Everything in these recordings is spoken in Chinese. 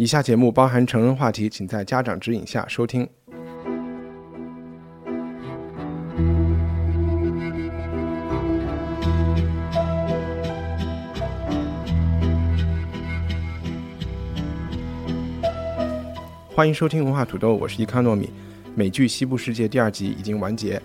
以下节目包含成人话题，请在家长指引下收听。欢迎收听文化土豆，我是伊康糯米。美剧《西部世界》第二集已经完结。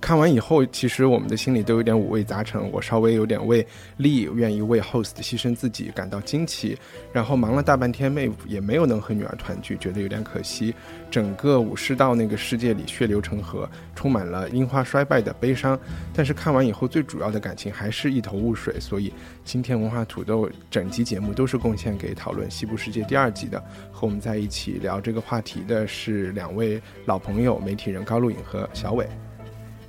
看完以后，其实我们的心里都有点五味杂陈。我稍微有点为丽愿意为 host 牺牲自己感到惊奇，然后忙了大半天，妹夫也没有能和女儿团聚，觉得有点可惜。整个武士道那个世界里血流成河，充满了樱花衰败的悲伤。但是看完以后，最主要的感情还是一头雾水。所以今天文化土豆整集节目都是贡献给讨论《西部世界》第二季的。和我们在一起聊这个话题的是两位老朋友，媒体人高露颖和小伟。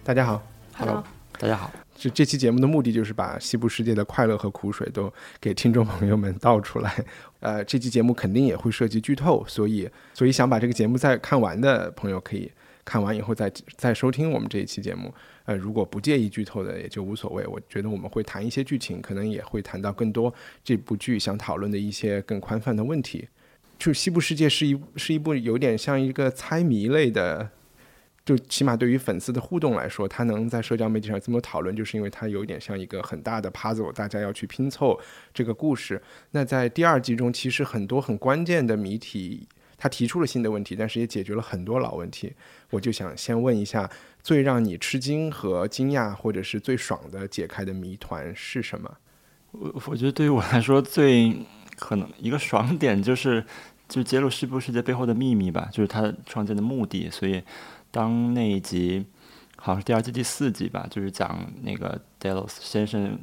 大家好 Hello，大家好。这这期节目的目的就是把西部世界的快乐和苦水都给听众朋友们倒出来。呃，这期节目肯定也会涉及剧透，所以所以想把这个节目再看完的朋友可以看完以后再再收听我们这一期节目。呃，如果不介意剧透的也就无所谓。我觉得我们会谈一些剧情，可能也会谈到更多这部剧想讨论的一些更宽泛的问题。就西部世界是一是一部有点像一个猜谜类的。就起码对于粉丝的互动来说，他能在社交媒体上这么讨论，就是因为他有一点像一个很大的 puzzle，大家要去拼凑这个故事。那在第二季中，其实很多很关键的谜题，他提出了新的问题，但是也解决了很多老问题。我就想先问一下，最让你吃惊和惊讶，或者是最爽的解开的谜团是什么？我我觉得对于我来说，最可能一个爽点就是，就揭露西部世界背后的秘密吧，就是他创建的目的，所以。当那一集好像是第二季第四集吧，就是讲那个 Delos 先生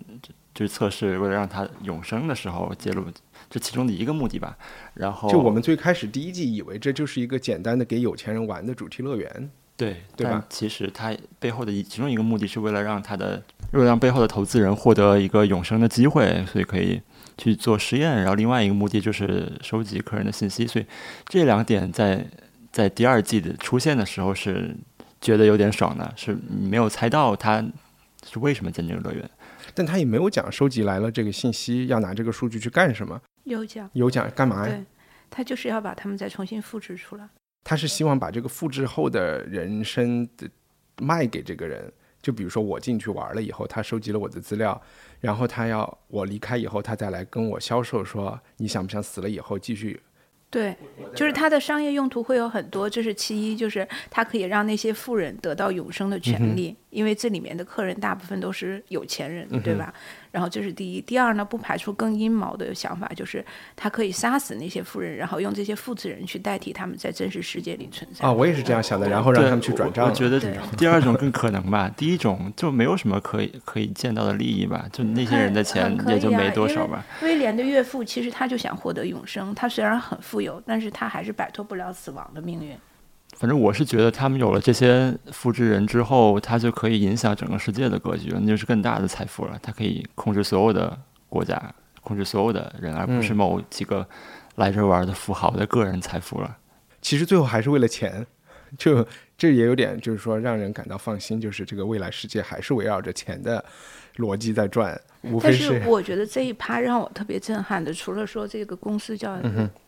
就是测试为了让他永生的时候揭露这其中的一个目的吧。然后就我们最开始第一季以为这就是一个简单的给有钱人玩的主题乐园，对对吧？其实他背后的一其中一个目的是为了让他的为了让背后的投资人获得一个永生的机会，所以可以去做实验。然后另外一个目的就是收集客人的信息。所以这两点在。在第二季的出现的时候是觉得有点爽的，是没有猜到他是为什么建这个乐园，但他也没有讲收集来了这个信息要拿这个数据去干什么。有讲，有讲干嘛呀？对，他就是要把他们再重新复制出来。他是希望把这个复制后的人生的卖给这个人，就比如说我进去玩了以后，他收集了我的资料，然后他要我离开以后，他再来跟我销售说你想不想死了以后继续。对，就是它的商业用途会有很多，这是其一，就是它可以让那些富人得到永生的权利，因为这里面的客人大部分都是有钱人，对吧？然后这是第一，第二呢，不排除更阴谋的想法，就是他可以杀死那些富人，然后用这些复制人去代替他们在真实世界里存在。啊，我也是这样想的，然后让他们去转账。我觉得第二种更可能吧，第一种就没有什么可以可以见到的利益吧，就那些人的钱也就没多少吧。威廉的岳父其实他就想获得永生，他虽然很富有，但是他还是摆脱不了死亡的命运。反正我是觉得，他们有了这些复制人之后，他就可以影响整个世界的格局，那就是更大的财富了。他可以控制所有的国家，控制所有的人，而不是某几个来这玩的富豪的个人财富了。其实最后还是为了钱，就这也有点，就是说让人感到放心，就是这个未来世界还是围绕着钱的逻辑在转。但是我觉得这一趴让我特别震撼的，除了说这个公司叫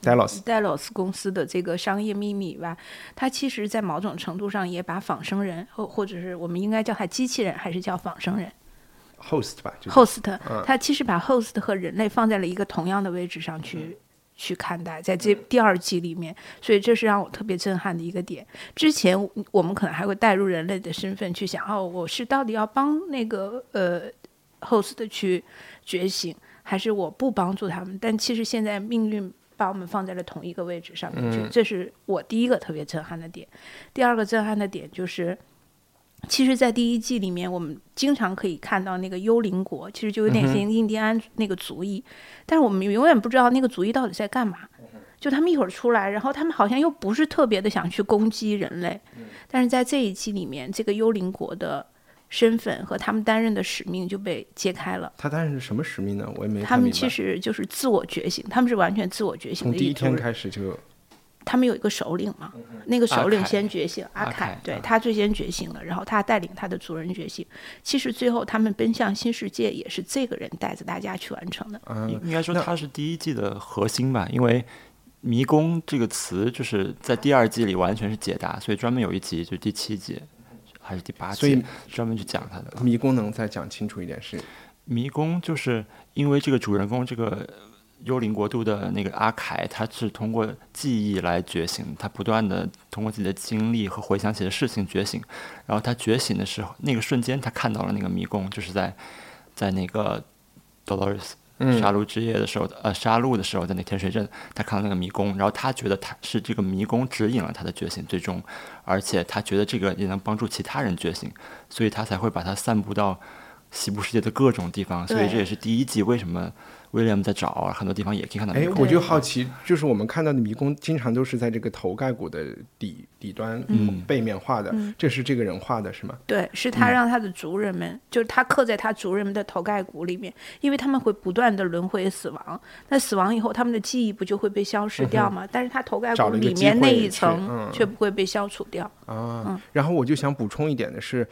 Delos Delos 公司的这个商业秘密以外，它其实在某种程度上也把仿生人或或者是我们应该叫它机器人还是叫仿生人 Host 吧，Host，它其实把 Host 和人类放在了一个同样的位置上去去看待，在这第二季里面，所以这是让我特别震撼的一个点。之前我们可能还会带入人类的身份去想，哦，我是到底要帮那个呃。Host 的去觉醒，还是我不帮助他们？但其实现在命运把我们放在了同一个位置上面去，这是我第一个特别震撼的点。第二个震撼的点就是，其实，在第一季里面，我们经常可以看到那个幽灵国，其实就有点像印第安那个族裔，但是我们永远不知道那个族裔到底在干嘛。就他们一会儿出来，然后他们好像又不是特别的想去攻击人类，但是在这一季里面，这个幽灵国的身份和他们担任的使命就被揭开了。他担任的什么使命呢？我也没。他们其实就是自我觉醒，他们是完全自我觉醒的。从第一天开始就。他们有一个首领嘛，那个首领先觉醒，阿凯，对他最先觉醒了，然后他带领他的族人觉醒。其实最后他们奔向新世界，也是这个人带着大家去完成的。嗯应该说他是第一季的核心吧，因为迷宫这个词就是在第二季里完全是解答，所以专门有一集就第七集还是第八集，所以专门去讲他的迷宫。能再讲清楚一点是？迷宫就是因为这个主人公这个。幽灵国度的那个阿凯，他是通过记忆来觉醒，他不断的通过自己的经历和回想起的事情觉醒。然后他觉醒的时候，那个瞬间他看到了那个迷宫，就是在在那个 Dolores 杀戮之夜的时候，呃，杀戮的时候，在那天水镇，他看到那个迷宫，然后他觉得他是这个迷宫指引了他的觉醒，最终，而且他觉得这个也能帮助其他人觉醒，所以他才会把它散布到西部世界的各种地方。所以这也是第一季为什么。威廉在找很多地方也可以看到。哎，我就好奇，就是我们看到的迷宫，经常都是在这个头盖骨的底底端，嗯，背面画的，这是这个人画的是吗？对，是他让他的族人们，就是他刻在他族人们的头盖骨里面，因为他们会不断的轮回死亡，那死亡以后，他们的记忆不就会被消失掉吗？但是他头盖骨里面那一层却不会被消除掉。啊，然后我就想补充一点的是。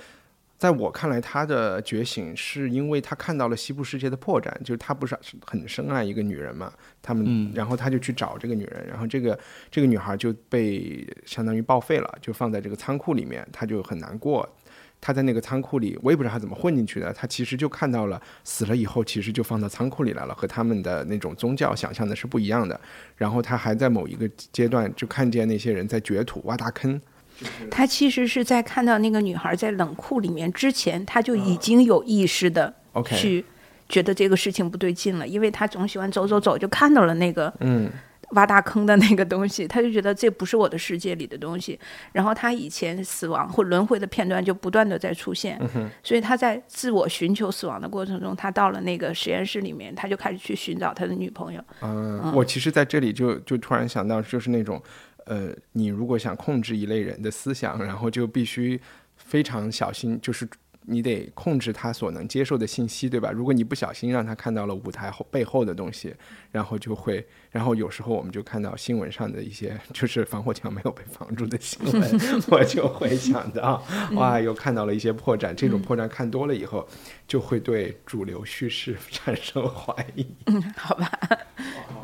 在我看来，他的觉醒是因为他看到了西部世界的破绽，就是他不是很深爱一个女人嘛，他们，然后他就去找这个女人，然后这个这个女孩就被相当于报废了，就放在这个仓库里面，他就很难过。他在那个仓库里，我也不知道他怎么混进去的，他其实就看到了死了以后，其实就放到仓库里来了，和他们的那种宗教想象的是不一样的。然后他还在某一个阶段就看见那些人在掘土挖大坑。他其实是在看到那个女孩在冷库里面之前，他就已经有意识的去觉得这个事情不对劲了，因为他总喜欢走走走，就看到了那个嗯挖大坑的那个东西，他就觉得这不是我的世界里的东西。然后他以前死亡或轮回的片段就不断的在出现，所以他在自我寻求死亡的过程中，他到了那个实验室里面，他就开始去寻找他的女朋友。嗯，我其实在这里就就突然想到，就是那种。呃，你如果想控制一类人的思想，然后就必须非常小心，就是你得控制他所能接受的信息，对吧？如果你不小心让他看到了舞台后背后的东西，然后就会，然后有时候我们就看到新闻上的一些就是防火墙没有被防住的新闻，我就会想到，哇，又看到了一些破绽。这种破绽看多了以后，就会对主流叙事 产生怀疑。嗯，好吧。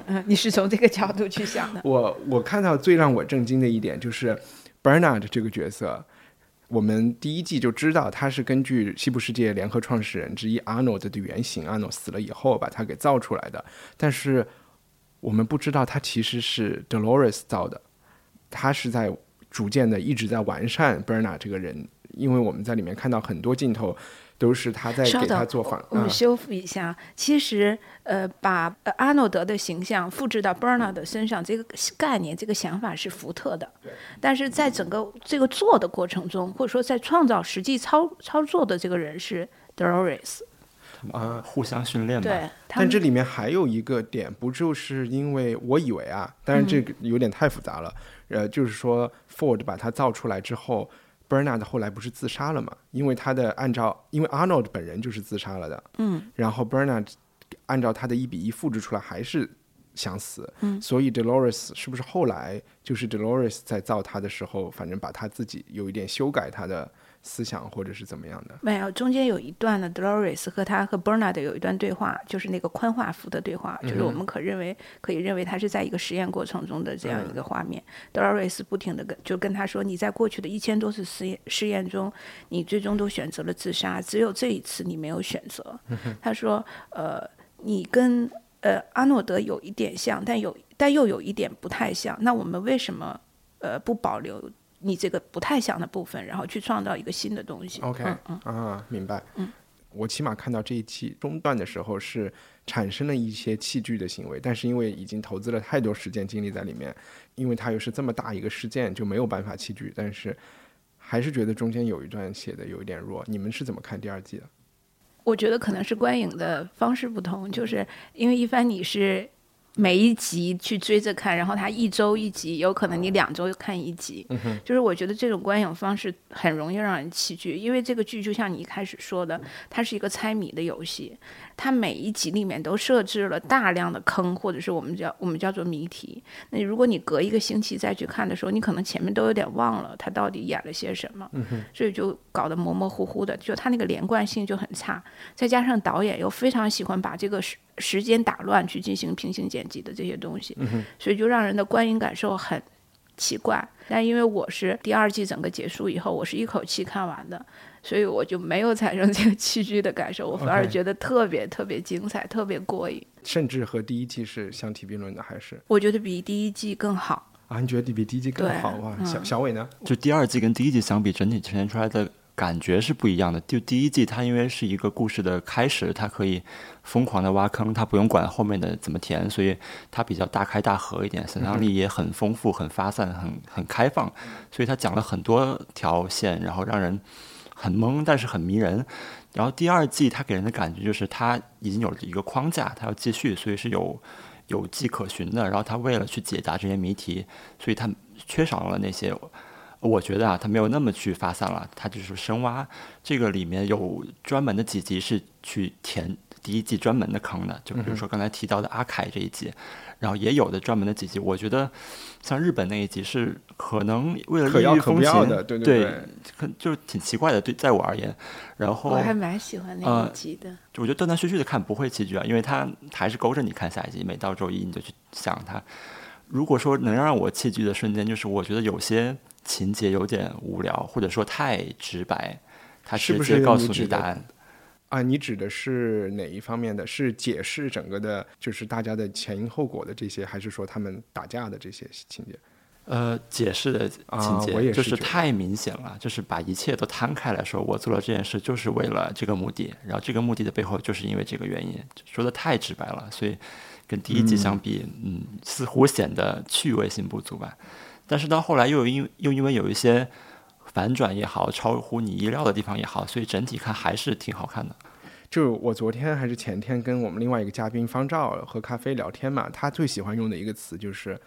嗯，你是从这个角度去想的。我我看到最让我震惊的一点就是，Bernard 这个角色，我们第一季就知道他是根据西部世界联合创始人之一 Arnold 的原型，Arnold 死了以后把他给造出来的。但是我们不知道他其实是 Dolores 造的，他是在逐渐的一直在完善 Bernard 这个人，因为我们在里面看到很多镜头。都是他在给他做反。我们修复一下。其实，呃，把阿诺德的形象复制到 Bernard 身上，这个概念、这个想法是福特的。但是在整个这个做的过程中，或者说在创造实际操操作的这个人是 Dolores。啊，互相训练的。对。但这里面还有一个点，不就是因为我以为啊，但是这个有点太复杂了。呃，就是说 Ford 把它造出来之后。Bernard 后来不是自杀了嘛？因为他的按照，因为 Arnold 本人就是自杀了的。嗯。然后 Bernard 按照他的一比一复制出来还是想死。嗯。所以 Dolores 是不是后来就是 Dolores 在造他的时候，反正把他自己有一点修改他的。思想或者是怎么样的？没有，中间有一段呢，Dolores 和他和 Bernard 有一段对话，就是那个宽画幅的对话，就是我们可认为可以认为他是在一个实验过程中的这样一个画面。Dolores 不停的跟就跟他说：“你在过去的一千多次实验试验中，你最终都选择了自杀，只有这一次你没有选择。”他说：“呃，你跟呃阿诺德有一点像，但有但又有一点不太像。那我们为什么呃不保留？”你这个不太像的部分，然后去创造一个新的东西。OK，嗯啊，明白。嗯，我起码看到这一期中段的时候是产生了一些器具的行为，但是因为已经投资了太多时间精力在里面，因为它又是这么大一个事件，就没有办法器具。但是还是觉得中间有一段写的有一点弱。你们是怎么看第二季的？我觉得可能是观影的方式不同，就是因为一帆你是。每一集去追着看，然后它一周一集，有可能你两周看一集。就是我觉得这种观影方式很容易让人弃剧，因为这个剧就像你一开始说的，它是一个猜谜的游戏，它每一集里面都设置了大量的坑，或者是我们叫我们叫做谜题。那如果你隔一个星期再去看的时候，你可能前面都有点忘了它到底演了些什么，所以就搞得模模糊糊的，就它那个连贯性就很差。再加上导演又非常喜欢把这个时时间打乱去进行平行剪辑的这些东西，所以就让人的观影感受很奇怪。但因为我是第二季整个结束以后，我是一口气看完的，所以我就没有产生这个 弃剧的感受，我反而觉得特别特别精彩，特别过瘾。甚至和第一季是相提并论的，还是？我觉得比第一季更好啊！你觉得比第一季更好哇？小小伟呢？就第二季跟第一季相比，整体呈现出来的。感觉是不一样的。就第一季，它因为是一个故事的开始，它可以疯狂的挖坑，它不用管后面的怎么填，所以它比较大开大合一点，想象力也很丰富、很发散、很很开放。所以它讲了很多条线，然后让人很懵，但是很迷人。然后第二季，它给人的感觉就是它已经有了一个框架，它要继续，所以是有有迹可循的。然后它为了去解答这些谜题，所以它缺少了那些。我觉得啊，他没有那么去发散了，他就是深挖。这个里面有专门的几集是去填第一季专门的坑的，就比如说刚才提到的阿凯这一集，然后也有的专门的几集。我觉得像日本那一集是可能为了异域风情的，对对对，就是挺奇怪的。对，在我而言，然后我还蛮喜欢那一集的。我觉得断断续续的看不会弃剧啊，因为它还是勾着你看下一集。每到周一你就去想它。如果说能让我弃剧的瞬间，就是我觉得有些。情节有点无聊，或者说太直白，他直接告诉你答案啊？你指的是哪一方面的？是解释整个的，就是大家的前因后果的这些，还是说他们打架的这些情节？呃，解释的情节就是太明显了，就是把一切都摊开来说，我做了这件事就是为了这个目的，然后这个目的的背后就是因为这个原因，说的太直白了，所以跟第一集相比，嗯，似乎显得趣味性不足吧。但是到后来又有因又因为有一些反转也好，超乎你意料的地方也好，所以整体看还是挺好看的。就我昨天还是前天跟我们另外一个嘉宾方照喝咖啡聊天嘛，他最喜欢用的一个词就是。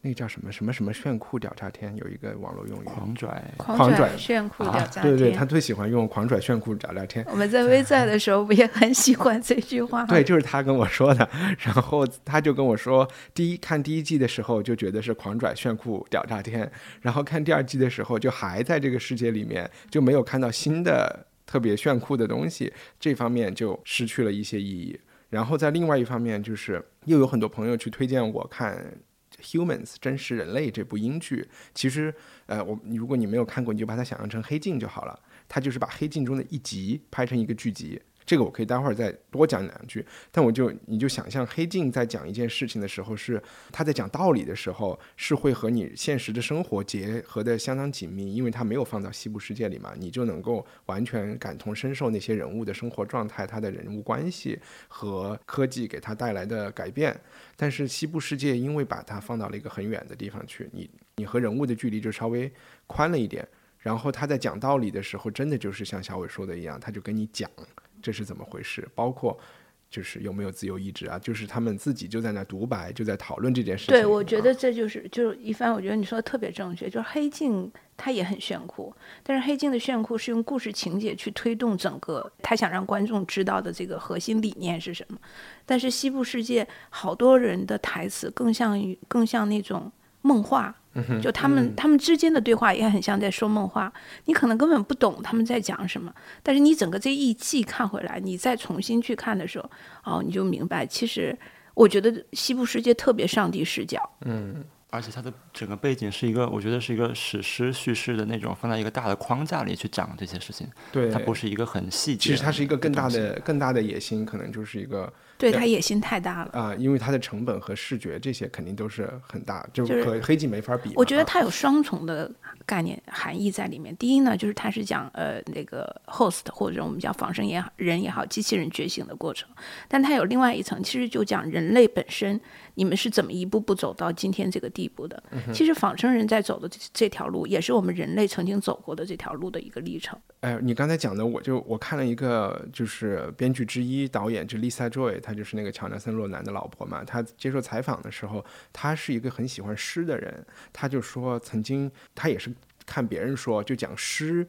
那叫什么什么什么炫酷屌炸天，有一个网络用语，狂拽，狂拽炫酷屌炸天。对对，他最喜欢用狂拽炫酷屌炸天。我们在微在的时候不也很喜欢这句话？对，就是他跟我说的。然后他就跟我说，第一看第一季的时候就觉得是狂拽炫酷屌炸天，然后看第二季的时候就还在这个世界里面，就没有看到新的特别炫酷的东西，这方面就失去了一些意义。然后在另外一方面，就是又有很多朋友去推荐我看。Humans 真实人类这部英剧，其实，呃，我如果你没有看过，你就把它想象成黑镜就好了。它就是把黑镜中的一集拍成一个剧集。这个我可以待会儿再多讲两句，但我就你就想象黑镜在讲一件事情的时候，是他在讲道理的时候，是会和你现实的生活结合的相当紧密，因为他没有放到西部世界里嘛，你就能够完全感同身受那些人物的生活状态，他的人物关系和科技给他带来的改变。但是西部世界因为把它放到了一个很远的地方去，你你和人物的距离就稍微宽了一点，然后他在讲道理的时候，真的就是像小伟说的一样，他就跟你讲。这是怎么回事？包括就是有没有自由意志啊？就是他们自己就在那独白，就在讨论这件事情。对，我觉得这就是就是一帆，我觉得你说的特别正确。就是黑镜它也很炫酷，但是黑镜的炫酷是用故事情节去推动整个他想让观众知道的这个核心理念是什么。但是西部世界好多人的台词更像于更像那种梦话。就他们他们之间的对话也很像在说梦话，你可能根本不懂他们在讲什么，但是你整个这一季看回来，你再重新去看的时候，哦，你就明白，其实我觉得西部世界特别上帝视角，嗯，而且它的整个背景是一个，我觉得是一个史诗叙事的那种，放在一个大的框架里去讲这些事情，对，它不是一个很细节，其实它是一个更大的更大的野心，可能就是一个对他野心太大了。啊、因为它的成本和视觉这些肯定都是很大，就就和黑镜没法比嘛。我觉得啊它有双重的概念含义在里面。第一呢，就是它是讲呃那个 host 或者我们叫仿生也好人也好，机器人觉醒的过程，但它有另外一层，其实就讲人类本身，你们是怎么一步步走到今天这个地步的。嗯其实仿生人在走的这这条路，也是我们人类曾经走过的这条路的一个历程。哎，你刚才讲的，我就我看了一个，就是编剧之一导演，就 Lisa Joy，她就是那个乔纳森·洛南的老婆嘛。她接受采访的时候，她是一个很喜欢诗的人，她就说曾经她也是看别人说，就讲诗。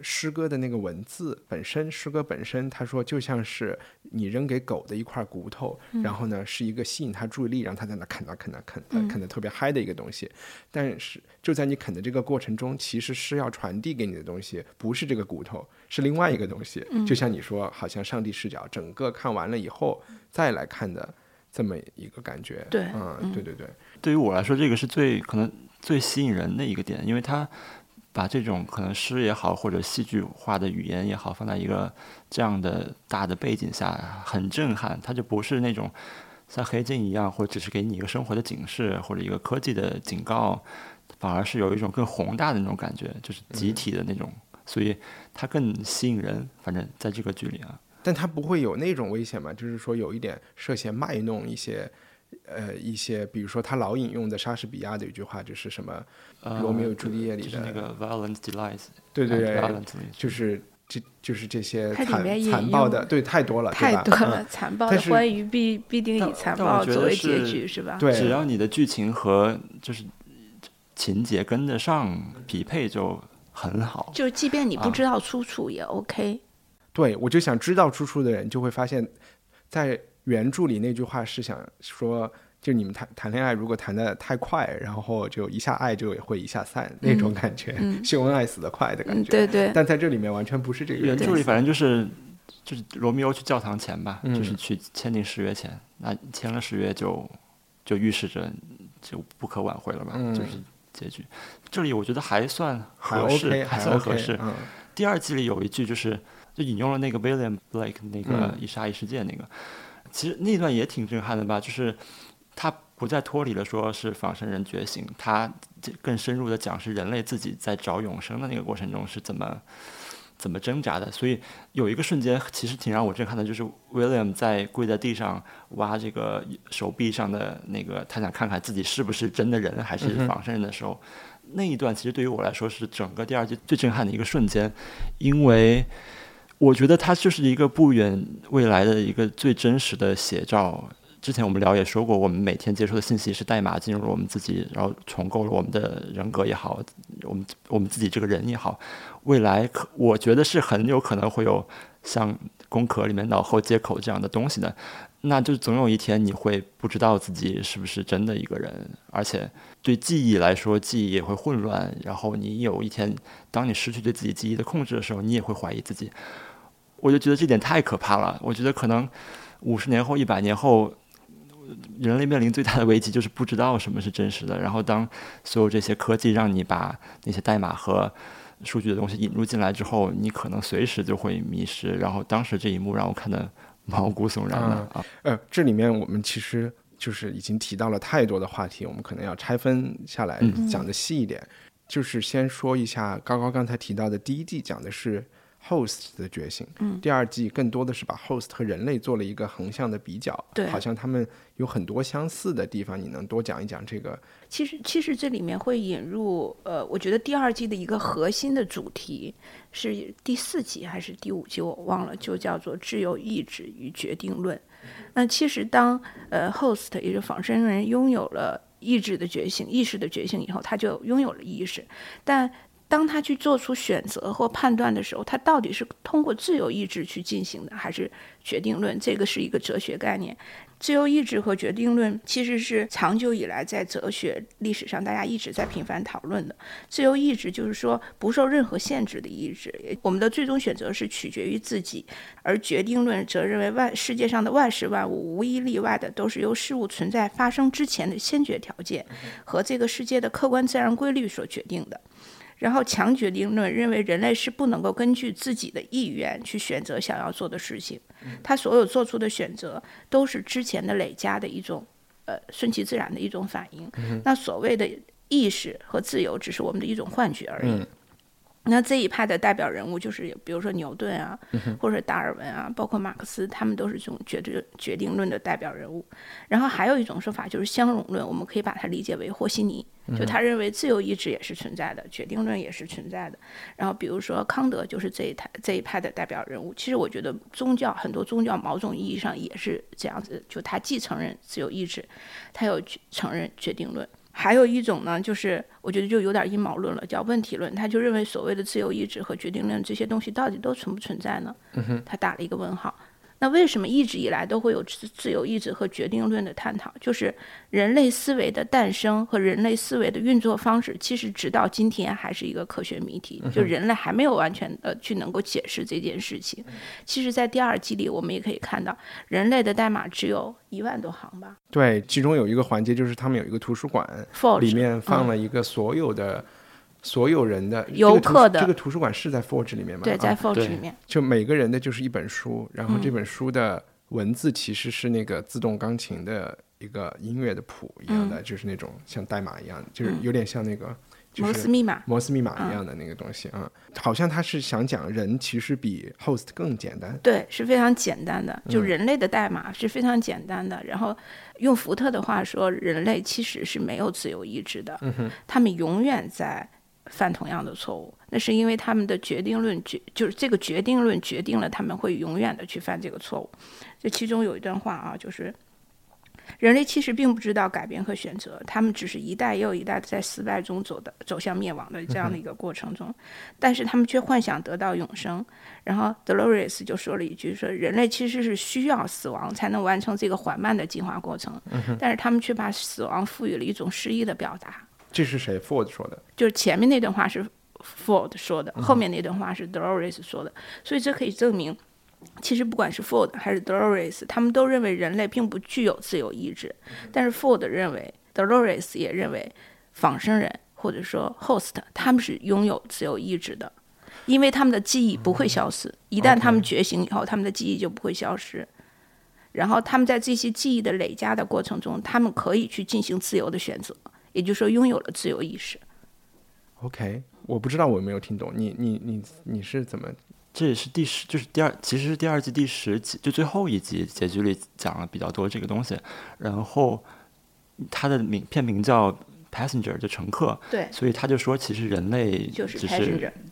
诗歌的那个文字本身，诗歌本身，他说就像是你扔给狗的一块骨头，然后呢是一个吸引它注意力，让它在那啃啊啃啊啃啊啃的特别嗨的一个东西。但是就在你啃的这个过程中，其实是要传递给你的东西不是这个骨头，是另外一个东西。就像你说，好像上帝视角，整个看完了以后再来看的这么一个感觉。对嗯，对对对，对于我来说，这个是最可能最吸引人的一个点，因为它把这种可能诗也好，或者戏剧化的语言也好，放在一个这样的大的背景下，很震撼。它就不是那种像黑镜一样，或者只是给你一个生活的警示，或者一个科技的警告，反而是有一种更宏大的那种感觉，就是集体的那种，所以它更吸引人。反正在这个剧里啊，但它不会有那种危险嘛？就是说有一点涉嫌卖弄一些。呃，一些比如说他老引用的莎士比亚的一句话，就是什么呃罗密欧与朱丽叶里就是的那个 violent delights，对对对就是这就是这些它里残暴的，对，太多了，太多了，嗯残暴的但是欢愉必必定以残暴作为结局，是吧？对，只要你的剧情和就是情节跟得上匹配就很好。就即便你不啊知道出处也 OK。对，我就想知道出处的人就会发现，在原著里那句话是想说，就你们谈谈恋爱如果谈的太快，然后就一下爱就会一下散那种感觉，秀恩爱死得快的感嗯，觉。对对，但在这里面完全不是这个原原著里反正就是就是罗密欧去教堂前吧，嗯。就是去签订誓约前，那签了誓约就就预示着就不可挽回了吧，嗯。就是结局。这里我觉得还算还合适，OK，还还算合适。OK，嗯第二季里有一句就是就引用了那个 William Blake 那个嗯。一沙一世界那个，其实那段也挺震撼的吧，就是他不再脱离了说是仿生人觉醒，他更深入的讲是人类自己在找永生的那个过程中是怎么。怎么挣扎的？所以有一个瞬间，其实挺让我震撼的，就是 William 在跪在地上挖这个手臂上的那个，他想看看自己是不是真的人还是仿生人的时候，那一段其实对于我来说是整个第二季最震撼的一个瞬间，因为我觉得它就是一个不远未来的一个最真实的写照。之前我们聊也说过，我们每天接收的信息是代码进入了我们自己，然后重构了我们的人格也好，我们我们自己这个人也好，未来可我觉得是很有可能会有像工壳里面脑后接口这样的东西的，那就总有一天你会不知道自己是不是真的一个人，而且对记忆来说，记忆也会混乱，然后你有一天当你失去对自己记忆的控制的时候，你也会怀疑自己。我就觉得这点太可怕了。我觉得可能五十年后、一百年后，人类面临最大的危机就是不知道什么是真实的。然后，当所有这些科技让你把那些代码和数据的东西引入进来之后，你可能随时就会迷失。然后，当时这一幕让我看得毛骨悚然的啊！呃，这里面我们其实就是已经提到了太多的话题，我们可能要拆分下来嗯讲的细一点。就是先说一下高高刚才提到的第一季讲的是 host 的觉醒，嗯第二季更多的是把 host 和人类做了一个横向的比较，对好像他们有很多相似的地方，你能多讲一讲这个？其实，其实这里面会引入，呃，我觉得第二季的一个核心的主题是第四集还是第五集，我忘了，就叫做自由意志与决定论。那其实当呃 host 也就是仿生人拥有了意志的觉醒、意识的觉醒以后，他就拥有了意识，但当他去做出选择或判断的时候，他到底是通过自由意志去进行的，还是决定论？这个是一个哲学概念。自由意志和决定论其实是长久以来在哲学历史上大家一直在频繁讨论的。自由意志就是说不受任何限制的意志，我们的最终选择是取决于自己，而决定论则认为万世界上的万事万物无一例外的都是由事物存在发生之前的先决条件和这个世界的客观自然规律所决定的。然后强决定论认为人类是不能够根据自己的意愿去选择想要做的事情，他所有做出的选择都是之前的累加的一种呃顺其自然的一种反应。那所谓的意识和自由只是我们的一种幻觉而已。那这一派的代表人物就是，比如说牛顿啊，或者达尔文啊，包括马克思，他们都是这种决定决定论的代表人物。然后还有一种说法就是相容论，我们可以把它理解为和稀泥，就他认为自由意志也是存在的，决定论也是存在的。然后比如说康德就是这一派这一派的代表人物。其实我觉得宗教很多宗教某种意义上也是这样子，就他既承认自由意志，他又承认决定论。还有一种呢，就是我觉得就有点阴谋论了，叫问题论。他就认为所谓的自由意志和决定论这些东西到底都存不存在呢？他打了一个问号。那为什么一直以来都会有自自由意志和决定论的探讨？就是人类思维的诞生和人类思维的运作方式，其实直到今天还是一个科学谜题，就人类还没有完全的去能够解释这件事情。其实，在第二季里，我们也可以看到，人类的代码只有一万多行吧？对，其中有一个环节就是他们有一个图书馆，里面放了一个所有的。所有人的游客的这个图书馆是在 Forge 里面吗？对，在 Forge 里面，就每个人的就是一本书，然后这本书的文字其实是那个自动钢琴的一个音乐的谱一样的，就是那种像代码一样，就是有点像那个摩斯密码、摩斯密码一样的那个东西啊。好像他是想讲人其实比 Host 更简单，对，是非常简单的，就人类的代码是非常简单的。然后用福特的话说，人类其实是没有自由意志的，他们永远在。犯同样的错误，那是因为他们的决定论决就是这个决定论决定了他们会永远的去犯这个错误。这其中有一段话啊，就是人类其实并不知道改变和选择，他们只是一代又一代在失败中走的走向灭亡的这样的一个过程中，但是他们却幻想得到永生。然后 Dolores 就说了一句说，人类其实是需要死亡才能完成这个缓慢的进化过程，但是他们却把死亡赋予了一种诗意的表达。这是谁？Ford 说的，就是前面那段话是 Ford 说的，后面那段话是 Dolores 说的，所以这可以证明，其实不管是 Ford 还是 Dolores，他们都认为人类并不具有自由意志，但是 Ford 认为，Dolores 也认为仿生人或者说 Host 他们是拥有自由意志的，因为他们的记忆不会消失，一旦他们觉醒以后，他们的记忆就不会消失，然后他们在这些记忆的累加的过程中，他们可以去进行自由的选择。也就是说，拥有了自由意识。OK，我不知道我有没有听懂你，你，你，你是怎么？这也是第十，就是第二，其实是第二季第十集，就最后一集结局里讲了比较多这个东西。然后它的名片名叫 Passenger，就乘客。对。所以他就说，其实人类就是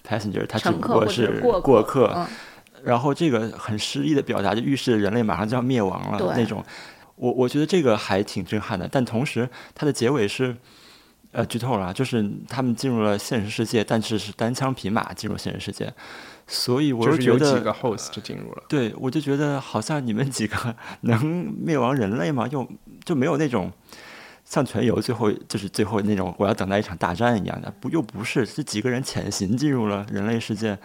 Passenger，他只不过是过客。然后这个很诗意的表达，就预示人类马上就要灭亡了那种。我我觉得这个还挺震撼的，但同时它的结尾是，呃，剧透了，就是他们进入了现实世界，但是是单枪匹马进入现实世界，所以我就觉得有几个 host 就进入了。对，我就觉得好像你们几个 能灭亡人类吗？又就没有那种像全游最后就是最后那种我要等待一场大战一样的，不又不是这几个人潜行进入了人类世界，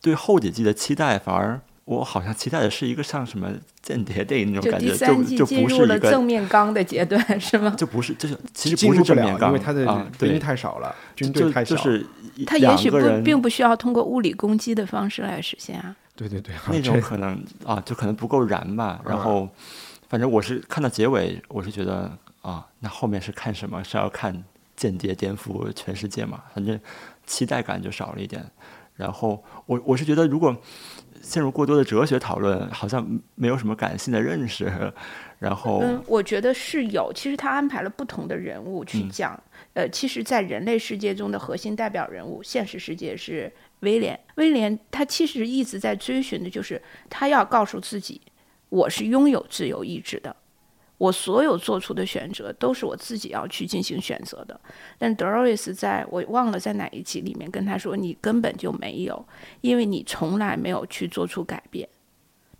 对后几季的期待反而。我好像期待的是一个像什么间谍电影那种感觉，就就不是一个正面刚的阶段，是吗？就不是，就是其实不是正面刚，因为他的兵太少了，军队太少。就是他也许不并不需要通过物理攻击的方式来实现啊。对对对，那种可能啊，就可能不够燃吧。然后，反正我是看到结尾，我是觉得啊，那后面是看什么？是要看间谍颠覆全世界嘛？反正期待感就少了一点。然后我我是觉得如果。陷入过多的哲学讨论，好像没有什么感性的认识。然后，嗯，我觉得是有。其实他安排了不同的人物去讲。呃，其实，在人类世界中的核心代表人物，现实世界是威廉。威廉他其实一直在追寻的就是他要告诉自己，我是拥有自由意志的。我所有做出的选择都是我自己要去进行选择的，但 Doris 在我忘了在哪一集里面跟他说：“你根本就没有，因为你从来没有去做出改变，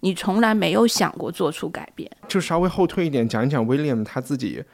你从来没有想过做出改变。”就稍微后退一点，讲一讲 William 他自己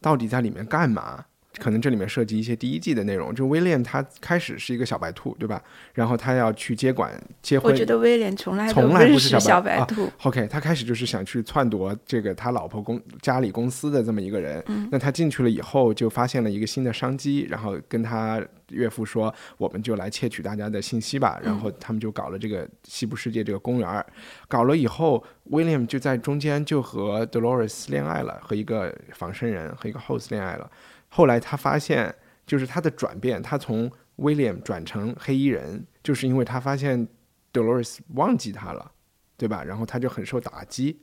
到底在里面干嘛。可能这里面涉及一些第一季的内容，就威廉他开始是一个小白兔，对吧？然后他要去接管结婚。我觉得威廉从来从来不是小白兔。OK，他开始就是想去篡夺这个他老婆公家里公司的这么一个人。那他进去了以后，就发现了一个新的商机，然后跟他岳父说，我们就来窃取大家的信息吧。然后他们就搞了这个西部世界这个公园儿，搞了以后，William 就在中间就和 Dolores 恋爱了，和一个仿生人和一个 host 恋爱了。后来他发现，就是他的转变，他从 William 转成黑衣人，就是因为他发现 Dolores 忘记他了，对吧？然后他就很受打击。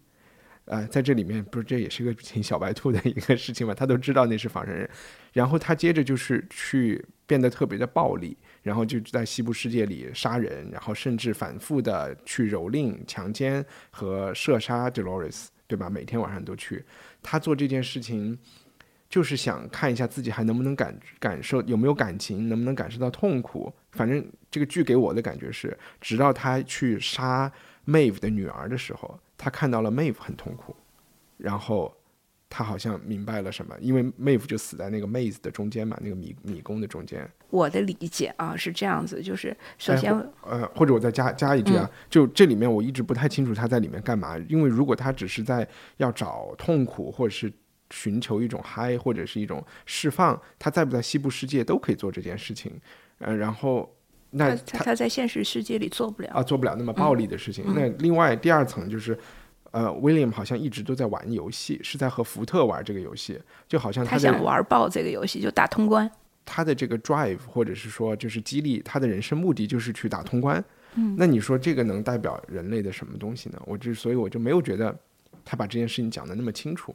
呃，在这里面不是这也是个挺小白兔的一个事情嘛？他都知道那是仿生人，然后他接着就是去变得特别的暴力，然后就在西部世界里杀人，然后甚至反复的去蹂躏、强奸和射杀 Dolores，对吧？每天晚上都去。他做这件事情，就是想看一下自己还能不能感感受有没有感情，能不能感受到痛苦。反正这个剧给我的感觉是，直到他去杀 Maeve 的女儿的时候。他看到了 Maeve 很痛苦，然后他好像明白了什么，因为 Maeve 就死在那个 maze 的中间嘛，那个迷迷宫的中间。我的理解啊是这样子，就是首先呃，或者我再加加一句啊，就这里面我一直不太清楚他在里面干嘛，因为如果他只是在要找痛苦，或者是寻求一种嗨，或者是一种释放，他在不在西部世界都可以做这件事情。呃，然后。那他他在现实世界里做不了啊，做不了那么暴力的事情。那另外第二层就是，呃，William 好像一直都在玩游戏，是在和福特玩这个游戏，就好像他想玩爆这个游戏，就打通关。他的这个 drive 或者是说就是激励他的人生目的就是去打通关。嗯，那你说这个能代表人类的什么东西呢？我之所以我就没有觉得他把这件事情讲的那么清楚。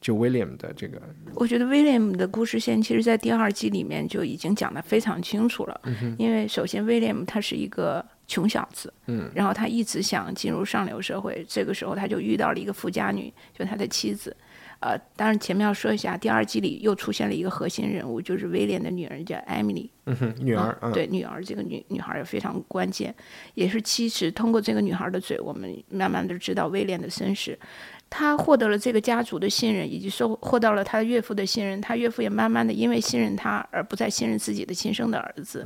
就 William 的这个，我觉得 William 的故事线，其实在第二季里面就已经讲得非常清楚了。因为首先，William 他是一个穷小子，嗯，然后他一直想进入上流社会，这个时候他就遇到了一个富家女，就他的妻子。呃，当然前面要说一下，第二季里又出现了一个核心人物，就是威廉的女儿叫 Emily，嗯哼，女儿，对，女儿这个女女孩也非常关键，也是其实通过这个女孩的嘴，我们慢慢的知道威廉的身世。他获得了这个家族的信任，以及收获到了他岳父的信任。他岳父也慢慢的因为信任他，而不再信任自己的亲生的儿子，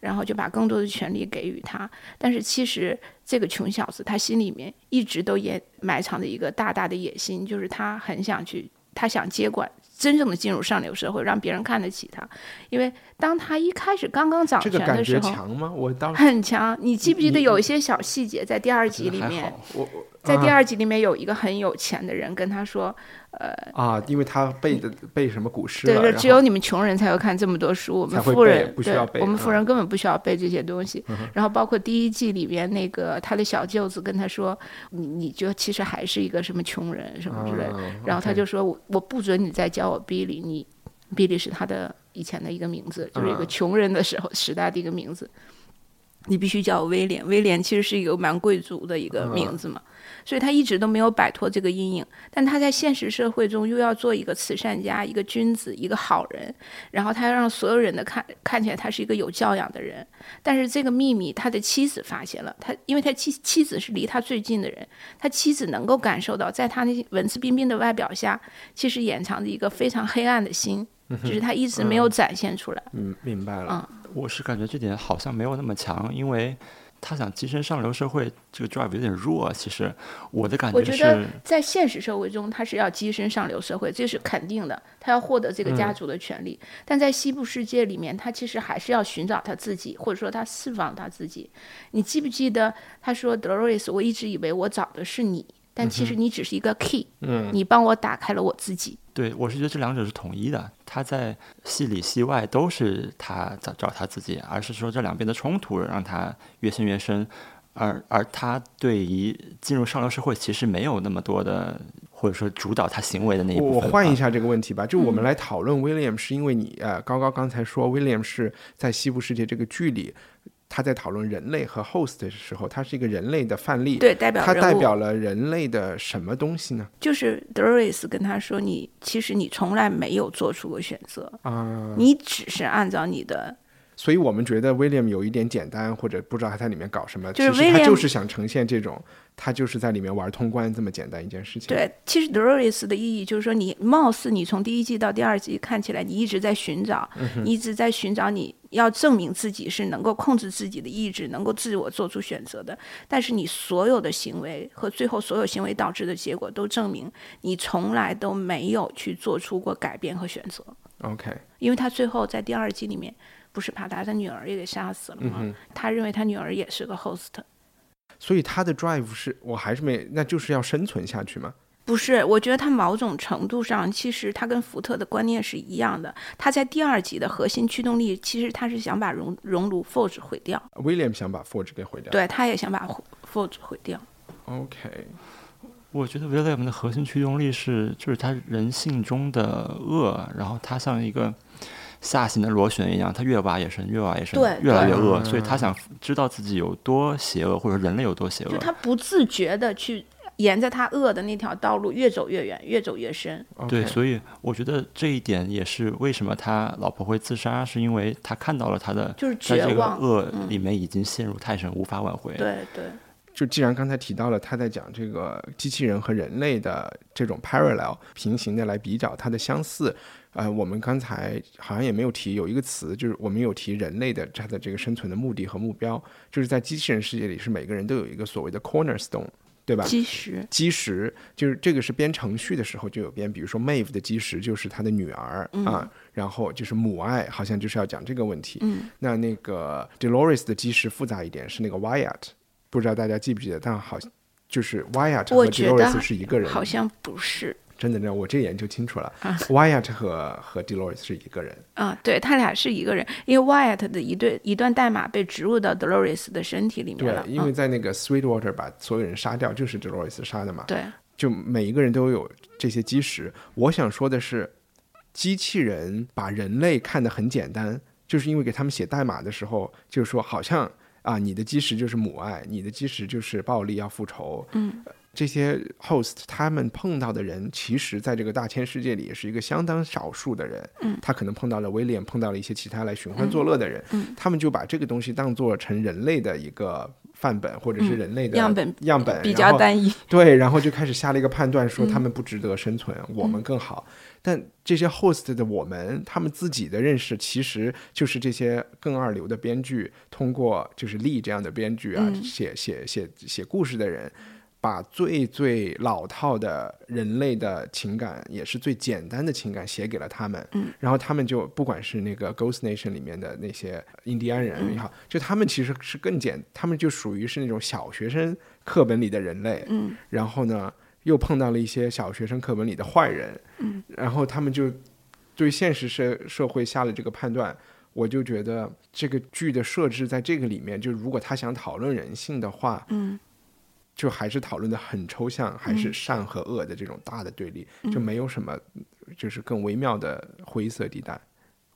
然后就把更多的权利给予他。但是其实这个穷小子他心里面一直都也埋藏着一个大大的野心，就是他很想去，他想接管。真正的进入上流社会，让别人看得起他，因为当他一开始刚刚掌权的时候，强吗？我当很强。你记不记得有一些小细节在第二集里面？我在第二集里面有一个很有钱的人跟他说。呃啊，因为他背的背什么古诗对，只有你们穷人才会看这么多书，我们富人不需要背，我们富人根本不需要背这些东西。然后包括第一季里边那个他的小舅子跟他说，你你就其实还是一个什么穷人什么之类的。然后他就说，我我不准你再叫我 Billy，你 Billy 是他的以前的一个名字，就是一个穷人的时候时代的一个名字。你必须叫威廉，威廉其实是一个蛮贵族的一个名字嘛。所以他一直都没有摆脱这个阴影，但他在现实社会中又要做一个慈善家、一个君子、一个好人，然后他要让所有人的看看起来他是一个有教养的人。但是这个秘密他的妻子发现了，他因为他妻妻子是离他最近的人，他妻子能够感受到，在他那文质彬彬的外表下，其实掩藏着一个非常黑暗的心，只是他一直没有展现出来。嗯，明白了。嗯，我是感觉这点好像没有那么强，因为。他想跻身上流社会，这个 drive 有点弱。其实我的感觉是，我觉得在现实社会中，他是要跻身上流社会，这是肯定的。他要获得这个家族的权利，但在西部世界里面，他其实还是要寻找他自己，或者说他释放他自己。你记不记得他说，Doris，我一直以为我找的是你。但其实你只是一个 key，嗯，你帮我打开了我自己。对，我是觉得这两者是统一的，他在戏里戏外都是他找找他自己，而是说这两边的冲突让他越陷越深，而而他对于进入上流社会其实没有那么多的，或者说主导他行为的那一部分。我换一下这个问题吧，就我们来讨论 William，是因为你呃，高高刚才说 William 是在西部世界这个剧里。他在讨论人类和 host 的时候，他是一个人类的范例，对，代表他代表了人类的什么东西呢？就是 Doris 跟他说：“你其实你从来没有做出过选择啊，你只是按照你的。”所以我们觉得 William 有一点简单，或者不知道他在里面搞什么。就是他就是想呈现这种，他就是在里面玩通关这么简单一件事情。对，其实 Doris 的意义就是说，你貌似你从第一季到第二季看起来，你一直在寻找，你一直在寻找你。要证明自己是能够控制自己的意志，能够自我做出选择的。但是你所有的行为和最后所有行为导致的结果，都证明你从来都没有去做出过改变和选择。OK，因为他最后在第二季里面不是把他的女儿也给杀死了吗？嗯他认为他女儿也是个 host，所以他的 drive 是我还是没，那就是要生存下去吗。不是，我觉得他某种程度上，其实他跟福特的观念是一样的。他在第二集的核心驱动力，其实他是想把熔熔炉 Forge 毁掉，William 想把 Forge 给毁掉。对，他也想把 Forge 毁掉。OK，我觉得 William 的核心驱动力是，就是他人性中的恶，然后他像一个下行的螺旋一样，他越挖越深，越挖越深对，越来越恶，所以他想知道自己有多邪恶，或者人类有多邪恶。就他不自觉的去沿着他恶的那条道路越走越远，越走越深。对，所以我觉得这一点也是为什么他老婆会自杀，是因为他看到了他的就是在这个绝望恶里面已经陷入太深，无法挽回。对对，就既然刚才提到了他在讲这个机器人和人类的这种 parallel 平行的来比较它的相似，呃，我们刚才好像也没有提有一个词，就是我们有提人类的它的这个生存的目的和目标，就是在机器人世界里是每个人都有一个所谓的 cornerstone，对吧？基石。基石就是这个是编程序的时候就有编，比如说 Maeve 的基石就是他的女儿、啊，然后就是母爱，好像就是要讲这个问题。嗯，那那个 Dolores 的基石复杂一点，是那个 Wyatt，不知道大家记不记得？但好像就是 Wyatt 和我觉得 Dolores 是一个人，好像不是真的，真的，我这研究清楚了、啊 Wyatt 和和 Dolores 是一个人。啊，对他俩是一个人，因为 Wyatt 的一对一段代码被植入到 Dolores 的身体里面了。，对因为嗯、在那个 Sweetwater 把所有人杀掉，就是 Dolores 杀的嘛。对就每一个人都有这些基石。我想说的是，机器人把人类看得很简单，就是因为给他们写代码的时候，就是说好像啊，你的基石就是母爱，你的基石就是暴力要复仇。嗯，这些 host 他们碰到的人，其实在这个大千世界里也是一个相当少数的人。嗯，他可能碰到了威廉，碰到了一些其他来寻欢作乐的人，嗯他们就把这个东西当做成人类的一个范本，或者是嗯人类的样本样本比较单一。对，然后就开始下了一个判断，说嗯他们不值得生存，我们更好。但这些 host 的我们，他们自己的认识，其实就是这些更二流的编剧，通过就是力这样的编剧啊，嗯。写写写写故事的人。把最最老套的人类的情感，也是最简单的情感写给了他们，嗯，然后他们就不管是那个 Ghost Nation 里面的那些印第安人也好，就他们其实是更简，他们就属于是那种小学生课本里的人类，嗯。然后呢，又碰到了一些小学生课本里的坏人，嗯，然后他们就对现实社社会下了这个判断。我就觉得这个剧的设置在这个里面，就如果他想讨论人性的话，嗯。就还是讨论的很抽象，还是嗯。善和恶的这种大的对立，就嗯没有什么就是更微妙的灰色地带。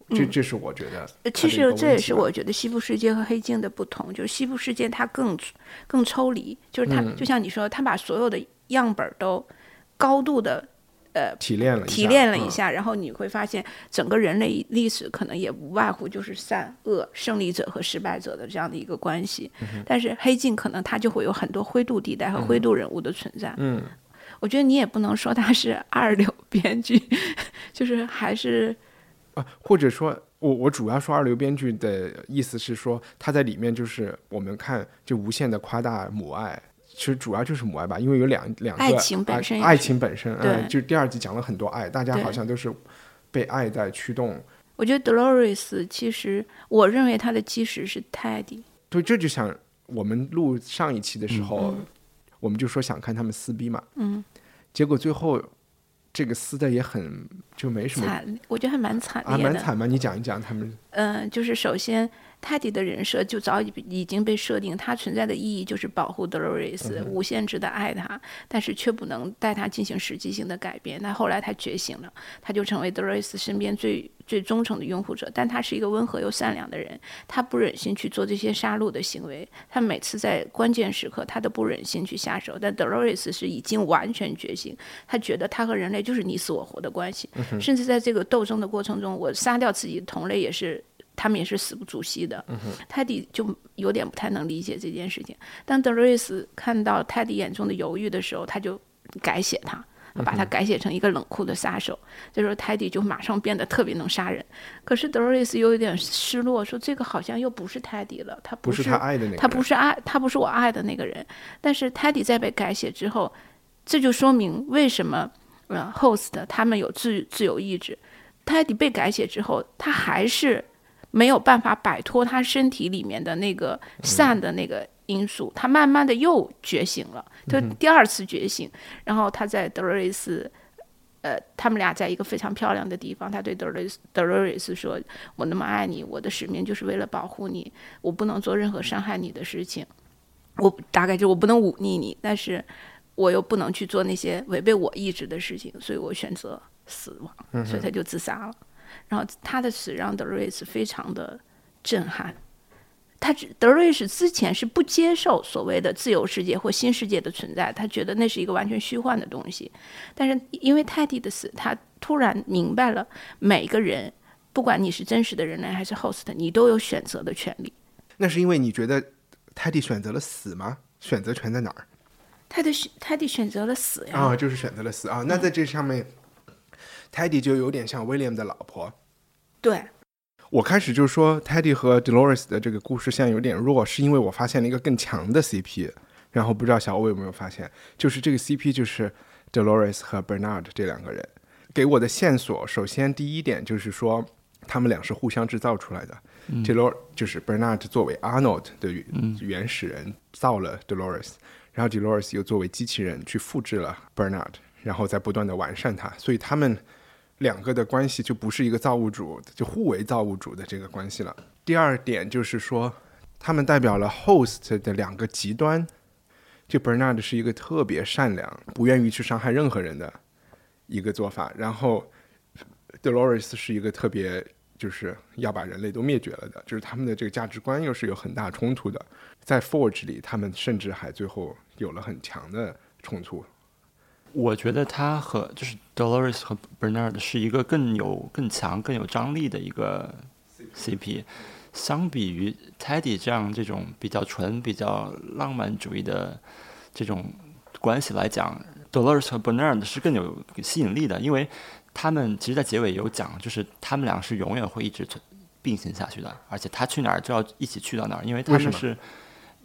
这嗯。这是我觉得其实这也是我觉得西部世界和黑镜的不同，就是西部世界它更更抽离，就是它、嗯。就像你说，它把所有的样本都高度的呃提炼了提炼了一嗯下，然后你会发现整个人类历史可能也无外乎就是善恶、胜利者和失败者的这样的一个关系。嗯但是黑镜可能它就会有很多灰度地带和灰度人物的存在。嗯，我觉得你也不能说他是 二流编剧，就是还是啊，或者说，我我主要说二流编剧的意思是说，他在里面就是我们看就无限的夸大母爱，其实主要就是母爱吧，因为有两两个爱情本身爱情本身，对嗯，就第二集讲了很多爱，大家好像都是被爱在驱动。我觉得 Dolores 其实我认为他的基石是 Teddy。对，这就像我们录上一期的时候，我们就说想看他们撕逼嘛，嗯，结果最后这个撕的也很就没什么惨，我觉得还蛮惨啊，烈的。蛮惨嘛。你讲一讲他们，嗯、就是首先泰迪的人设就早已已经被设定，他存在的意义就是保护 Dolores，、无限制的爱他，但是却不能带他进行实际性的改变。那后来他觉醒了，他就成为 Dolores 身边最最忠诚的拥护者。但他是一个温和又善良的人，他不忍心去做这些杀戮的行为。他每次在关键时刻，他都不忍心去下手。但 Dolores 是已经完全觉醒，他觉得他和人类就是你死我活的关系，甚至在这个斗争的过程中，我杀掉自己的同类也是。他们也是死不足惜的，泰迪就有点不太能理解这件事情。当德瑞斯看到泰迪眼中的犹豫的时候，他就改写他，把他改写成一个冷酷的杀手。这时候泰迪就马上变得特别能杀人。可是德瑞斯又有点失落，说这个好像又不是泰迪了，他是不是他爱的那个人，他不是爱，他不是我爱的那个人。但是 Teddy 在被改写之后，这就说明为什么呃 host 他们有自自由意志。泰迪被改写之后，他还是没有办法摆脱他身体里面的那个善的那个因素，他慢慢的又觉醒了，他第二次觉醒，然后他在德瑞斯。呃，他们俩在一个非常漂亮的地方。他对德瑞斯德瑞斯说：“我那么爱你，我的使命就是为了保护你，我不能做任何伤害你的事情。我大概就我不能忤逆你，但是我又不能去做那些违背我意志的事情，所以我选择死亡。所以他就自杀了。然后他的死让德瑞斯非常的震撼。”他德瑞斯之前是不接受所谓的自由世界或新世界的存在，他觉得那是一个完全虚幻的东西。但是因为泰迪的死，他突然明白了，每个人，不管你是真实的人类还是 host，你都有选择的权利。那是因为你觉得泰迪选择了死吗？选择权在哪儿？泰迪选泰迪选择了死呀！啊，就是选择了死啊！那在这上面，泰迪就有点像 William 的老婆。对。我开始就是说，Teddy 和 Dolores 的这个故事线有点弱，是因为我发现了一个更强的 CP。然后不知道小欧有没有发现，就是这个 CP 就是 Dolores 和 Bernard 这两个人给我的线索。首先第一点就是说，他们俩是互相制造出来的。Dolores 就是 Bernard 作为 Arnold 的原始人造了 Dolores，然后 Dolores 又作为机器人去复制了 Bernard，然后再不断的完善它，所以他们。两个的关系就不是一个造物主，就互为造物主的这个关系了。第二点就是说，他们代表了 host 的两个极端。就 Bernard 是一个特别善良、不愿意去伤害任何人的一个做法，然后 Dolores 是一个特别就是要把人类都灭绝了的，就是他们的这个价值观又是有很大冲突的。在 Forge 里，他们甚至还最后有了很强的冲突。我觉得他和就是 Dolores 和 Bernard 是一个更有更强更有张力的一个 CP，相比于 Teddy 这样这种比较纯比较浪漫主义的这种关系来讲，Dolores 和 Bernard 是更有吸引力的，因为他们其实，在结尾有讲，就是他们俩是永远会一直并行下去的，而且他去哪儿就要一起去到哪儿，因为他们是，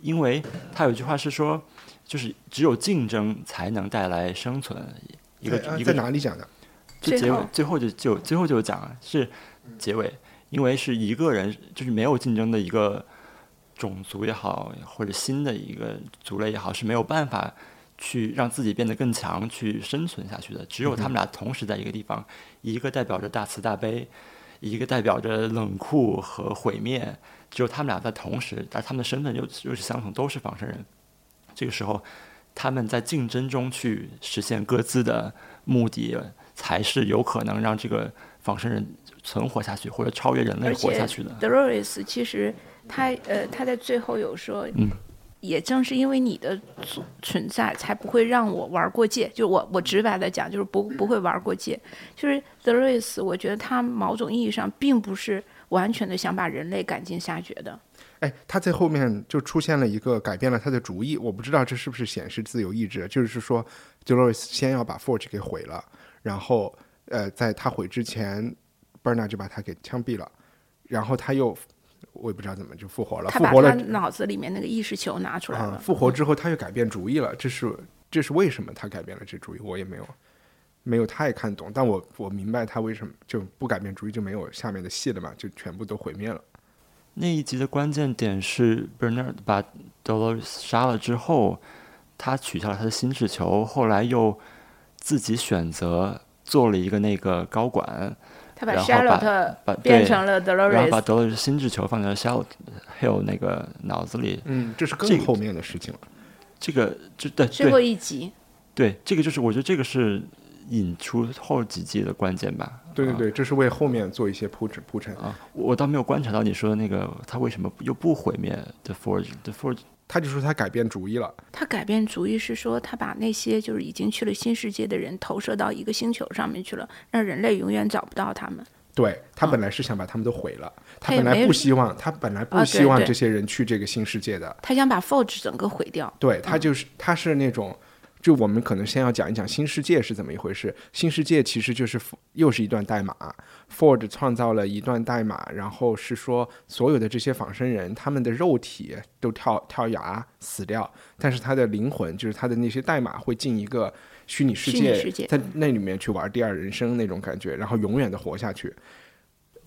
因为他有一句话是说。就是只有竞争才能带来生存，一个一个哪里讲的？就结尾最后就就最后就讲是结尾，因为是一个人就是没有竞争的一个种族也好，或者新的一个族类也好，是没有办法去让自己变得更强，去生存下去的。只有他们俩同时在一个地方，一个代表着大慈大悲，一个代表着冷酷和毁灭。只有他们俩在同时，而他们的身份又又是相同，都是仿生人。这个时候，他们在竞争中去实现各自的目的，才是有可能让这个仿生人存活下去，或者超越人类活下去的。Doris，其实他呃他在最后有说，嗯，也正是因为你的存在，才不会让我玩过界。就我我直白的讲，就是不不会玩过界。就是德洛瑞斯，我觉得他某种意义上并不是完全的想把人类赶尽杀绝的。哎，他在后面就出现了一个改变了他的主意，我不知道这是不是显示自由意志，就是说，Dolores 先要把 Forge 给毁了，然后，呃，在他毁之前，Bernard 就把他给枪毙了，然后他又，我也不知道怎么就复活了，复活了，脑子里面那个意识球拿出来了，复活之后他又改变主意了，这是这是为什么他改变了这主意，我也没有没有太看懂，但我我明白他为什么就不改变主意就没有下面的戏了嘛，就全部都毁灭了。那一集的关键点是，Bernard 把 Dolores 杀了之后，他取消了他的心智球，后来又自己选择做了一个那个高管，他把 Charlotte 变成了 Dolores，然后把 Dolores 心智球放在 Charlotte Hill 那个脑子里。嗯，这是更后面的事情了。这个就对最后一集。对，这个就是我觉得这个是。引出后几季的关键吧。对对对，这是为后面做一些铺陈铺陈啊。我倒没有观察到你说的那个，他为什么又不毁灭 The Forge？The Forge，他就说他改变主意了。他改变主意是说，他把那些就是已经去了新世界的人投射到一个星球上面去了，让人类永远找不到他们。对他本来是想把他们都毁了，他本来不希望，他本来不希望这些人去这个新世界的。他想把 Forge 整个毁掉。对他就是他是那种。就我们可能先要讲一讲新世界是怎么一回事。新世界其实就是又是一段代码，Ford 创造了一段代码，然后是说所有的这些仿生人，他们的肉体都跳跳崖死掉，但是他的灵魂，就是他的那些代码会进一个虚拟世界，在那里面去玩第二人生那种感觉，然后永远的活下去。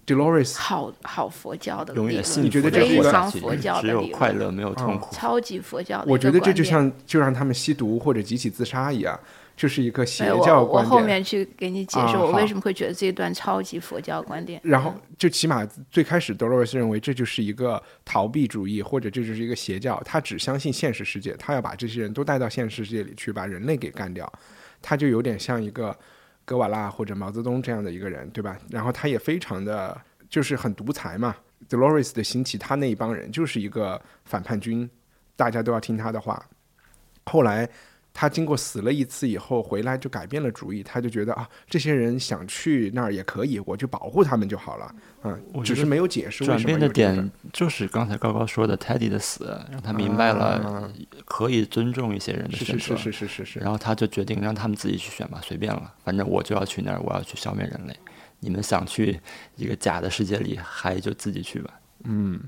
Dolores，好好佛教的永远你觉得这非常佛教的只有快乐没有痛苦，超级佛教。我觉得这就像就让他们吸毒或者集体自杀一样，就是一个邪教观点。我后面去给你解释我为什么会觉得这一段超级佛教观点。然后就起码最开始，Dolores 认为这就是一个逃避主义，或者这就是一个邪教。他只相信现实世界，他要把这些人都带到现实世界里去，把人类给干掉。他就有点像一个。格瓦拉或者毛泽东这样的一个人，对吧？然后他也非常的，就是很独裁嘛。Dolores 的兴起，他那一帮人就是一个反叛军，大家都要听他的话。后来。他经过死了一次以后回来就改变了主意，他就觉得啊，这些人想去那儿也可以，我就保护他们就好了。嗯，只是没有解释转变的点就是刚才高高说的 Teddy 的死，让他明白了可以尊重一些人的选择。是是是是是是。然后他就决定让他们自己去选吧，随便了，反正我就要去那儿，我要去消灭人类。你们想去一个假的世界里嗨，就自己去吧。嗯。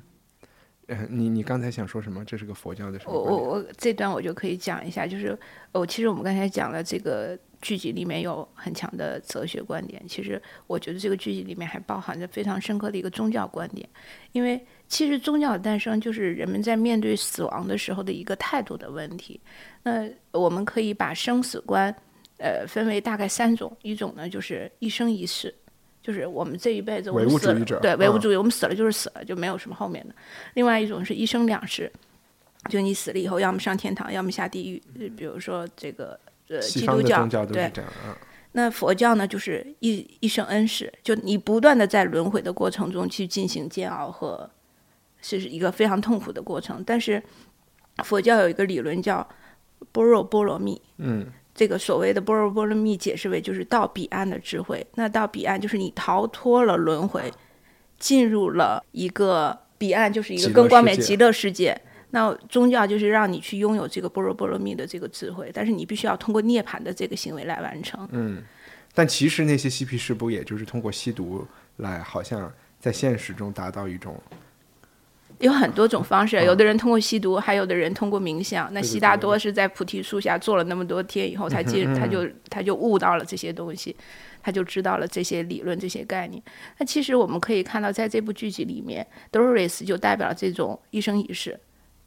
你你刚才想说什么？这是个佛教的什么？我我我这段我就可以讲一下，就是哦，其实我们刚才讲了这个剧集里面有很强的哲学观点，其实我觉得这个剧集里面还包含着非常深刻的一个宗教观点，因为其实宗教的诞生就是人们在面对死亡的时候的一个态度的问题。那我们可以把生死观呃分为大概三种，一种呢就是一生一世。就是我们这一辈子，我们死了，对唯物主义，我们死了就是死了，就没有什么后面的。另外一种是一生两世，就你死了以后，要么上天堂，要么下地狱。比如说这个呃，基督教对，那佛教呢，就是一一生恩世，就你不断的在轮回的过程中去进行煎熬和，是一个非常痛苦的过程。但是佛教有一个理论叫般若波罗蜜，嗯。这个所谓的波若波罗蜜解释为就是到彼岸的智慧。那到彼岸就是你逃脱了轮回，进入了一个彼岸，就是一个更光美极乐世界。那宗教就是让你去拥有这个波若波罗蜜的这个智慧，但是你必须要通过涅槃的这个行为来完成。嗯，但其实那些嬉皮士不也就是通过吸毒来，好像在现实中达到一种。有很多种方式，有的人通过吸毒，还有的人通过冥想。那悉达多是在菩提树下坐了那么多天以后，他进，他就他就悟到了这些东西，他就知道了这些理论、这些概念。那其实我们可以看到，在这部剧集里面，Doris 就代表这种一生一世。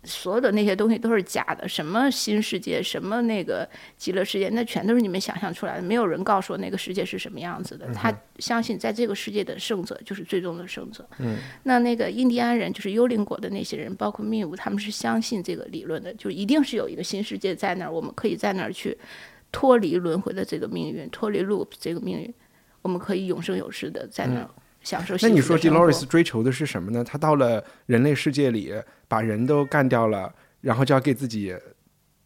所有的那些东西都是假的，什么新世界，什么那个极乐世界，那全都是你们想象出来的。没有人告诉我那个世界是什么样子的。他相信在这个世界的胜者就是最终的胜者。嗯，那那个印第安人，就是幽灵国的那些人，包括密武，他们是相信这个理论的，就一定是有一个新世界在那儿，我们可以在那儿去脱离轮回的这个命运，脱离 loop 这个命运，我们可以永生永世的在那儿。享受。那你说 Dolores 追求的是什么呢？他到了人类世界里，把人都干掉了，然后就要给自己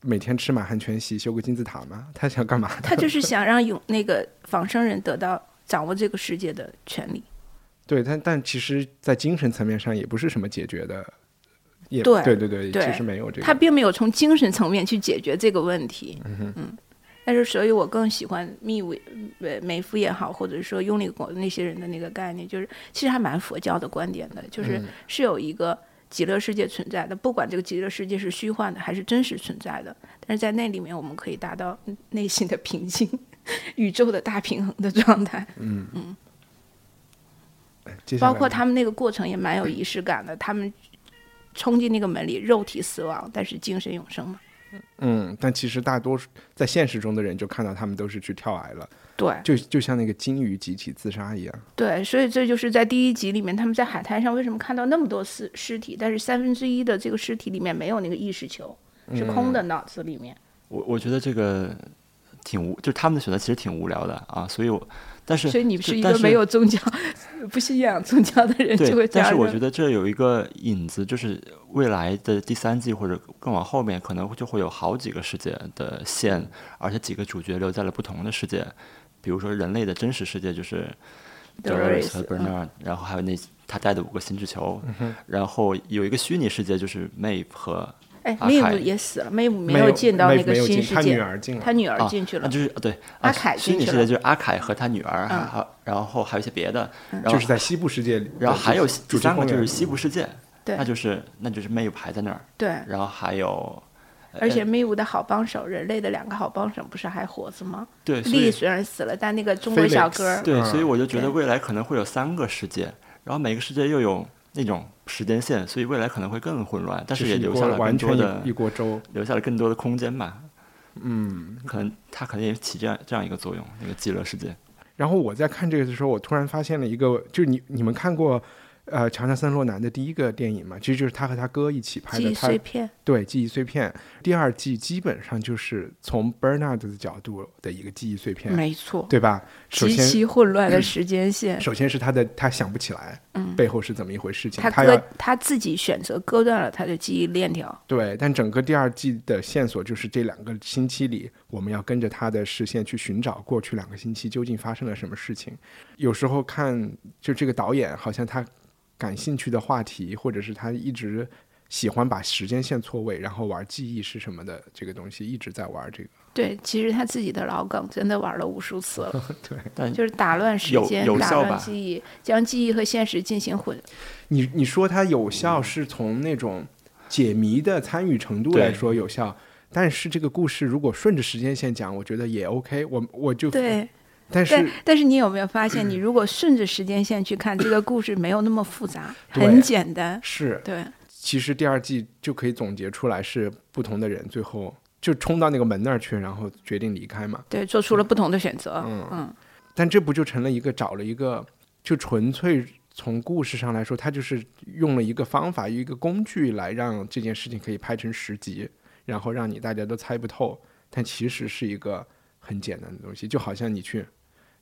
每天吃满汉全席，修个金字塔吗？他想干嘛？他就是想让永那个仿生人得到掌握这个世界的权利。对，但但其实，在精神层面上也不是什么解决的。也对对对对，其实没有这个。他并没有从精神层面去解决这个问题。嗯哼嗯。但是，所以我更喜欢密维呃梅夫也好，或者说用那个那些人的那个概念，就是其实还蛮佛教的观点的，就是是有一个极乐世界存在的，不管这个极乐世界是虚幻的还是真实存在的，但是在那里面我们可以达到内心的平静，宇宙的大平衡的状态。嗯嗯。包括他们那个过程也蛮有仪式感的，他们冲进那个门里，肉体死亡，但是精神永生嘛。嗯，但其实大多数在现实中的人就看到他们都是去跳崖了，对，就就像那个鲸鱼集体自杀一样。对，所以这就是在第一集里面，他们在海滩上为什么看到那么多尸尸体，但是三分之一的这个尸体里面没有那个意识球，是空的脑子里面。我我觉得这个挺无，就是他们的选择其实挺无聊的啊，所以我。但是，所以你是一个没有宗教、不信仰宗教的人，就会但是我觉得这有一个影子，就是未来的第三季或者更往后面，可能就会有好几个世界的线，而且几个主角留在了不同的世界。比如说人类的真实世界就是 Doris 和 Bernard，然后还有那他带的五个心智球，然后有一个虚拟世界就是 Maeve 和哎，阿凯。妹夫也死了，妹夫没没有进到那个新世界。他女，儿进了，他女儿啊进去了，那就是对阿啊凯进去了。就是阿凯和他女儿，还嗯。还然后还有一些别的，然后就是在西部世界里，然后还有第三个就是西部世界，对。那就是那就是 Maeve 还在那儿，对，然后还有而且妹夫的好帮手，人类的两个好帮手不是还活着吗？对，所丽以虽然死了，但那个中国小哥儿，对，嗯所以我就觉得对。未来可能会有三个世界，然后每个世界又有那种时间线，所以未来可能会更混乱，但是也留下了更多的一一锅粥。留下了更多的空间吧。嗯，可能它可能也起这样这样一个作用，那个极乐世界。然后我在看这个的时候，我突然发现了一个，就是你你们看过呃乔纳森·洛南的第一个电影嘛？其实就是他和他哥一起拍的，记忆他碎片，对记忆碎片。第二季基本上就是从 Bernard 的角度的一个记忆碎片，没错，对吧？首极先，其混乱的时间线。首先是他的他想不起来，嗯背后是怎么一回事情，他他自己选择割断了他的记忆链条，对，但整个第二季的线索就是这两个星期里，我们要跟着他的视线去寻找过去两个星期究竟发生了什么事情。有时候看，就这个导演好像他感兴趣的话题，或者是他一直喜欢把时间线错位，然后玩记忆是什么的这个东西，一直在玩这个。对，其实他自己的老梗真的玩了无数次了，对但就是打乱时间，打有效吧乱记忆，将记忆和现实进行混。你你说它有效是从那种解谜的参与程度来说有效。但是这个故事如果顺着时间线讲，我觉得也 OK 我。我就对，但是但但是你有没有发现，你如果顺着时间线去看，这个故事没有那么复杂，很简单。是对，其实第二季就可以总结出来是不同的人最后就冲到那个门那儿去，然后决定离开嘛。对，做出了不同的选择。嗯嗯，但这不就成了一个找了一个就纯粹从故事上来说，他就是用了一个方法，一个工具来让这件事情可以拍成十集，然后让你大家都猜不透。但其实是一个很简单的东西，就好像你去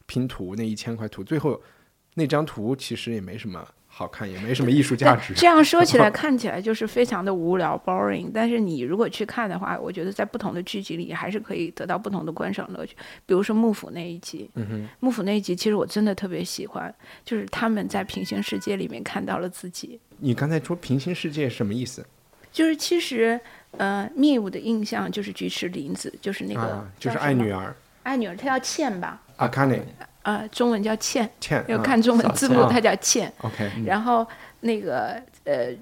拼图那一千块图，最后那张图其实也没什么好看，也没什么艺术价值。这样说起来，看起来就是非常的无聊 boring。但是你如果去看的话，我觉得在不同的剧集里还是可以得到不同的观赏乐趣。比如说幕府那一集，嗯哼，幕府那一集其实我真的特别喜欢，就是他们在平行世界里面看到了自己。你刚才说平行世界什么意思？就是其实，呃，密武的印象就是菊池凛子，就是那个、啊，就是爱女儿，爱女儿，她叫倩吧？阿卡内呃，中文叫倩，倩，啊要看中文字幕，啊她叫倩。OK，然后那个呃，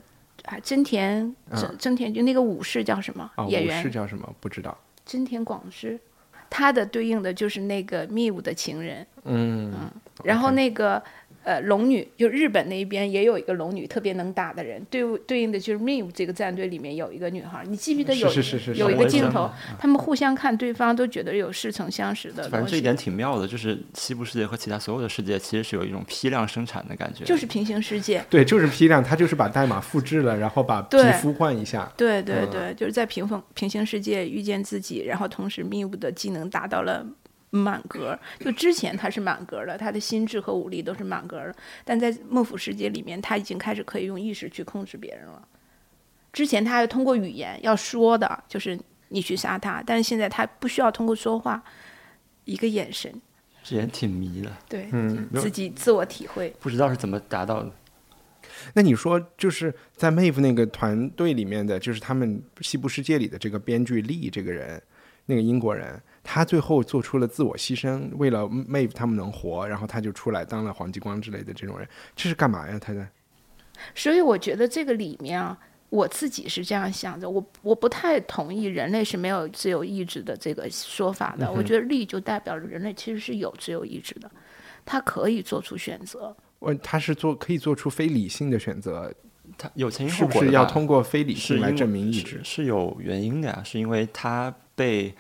啊，真田真真田就那个武士叫什么、啊，武士演员？叫什么？不知道。真田广之，他的对应的就是那个密武的情人。嗯，然后那个呃龙女，就日本那一边也有一个龙女，特别能打的人，对对应的就是 MIV 这个战队里面有一个女孩，你记不记得有是是是是有一个镜头，他们互相看对方都觉得有似曾相识的，反正这一点挺妙的，就是西部世界和其他所有的世界其实是有一种批量生产的感觉。就是平行世界。对，就是批量，他就是把代码复制了，然后把皮对肤换一下。对对嗯对，就是在平衡平行世界遇见自己，然后同时 MIV 的技能达到了。满格，就之前他是满格的，他的心智和武力都是满格的，但在幕府世界里面，他已经开始可以用意识去控制别人了。之前他还通过语言要说的，就是你去杀他，但是现在他不需要通过说话，一个眼神，这也挺迷的，对，嗯自己自我体会。不知道是怎么达到的。那你说，就是在 Mave 那个团队里面的，就是他们西部世界里的这个编剧利这个人，那个英国人，他最后做出了自我牺牲，为了 Mave 他们能活，然后他就出来当了黄继光之类的这种人，这是干嘛呀？他在所以我觉得这个里面啊，我自己是这样想的，我我不太同意人类是没有自由意志的这个说法的。我觉得力就代表着人类其实是有自由意志的，他可以做出选择。我他是做可以做出非理性的选择，他有前因是不是要通过非理性来证明意是志？是有原因的呀，是因为他被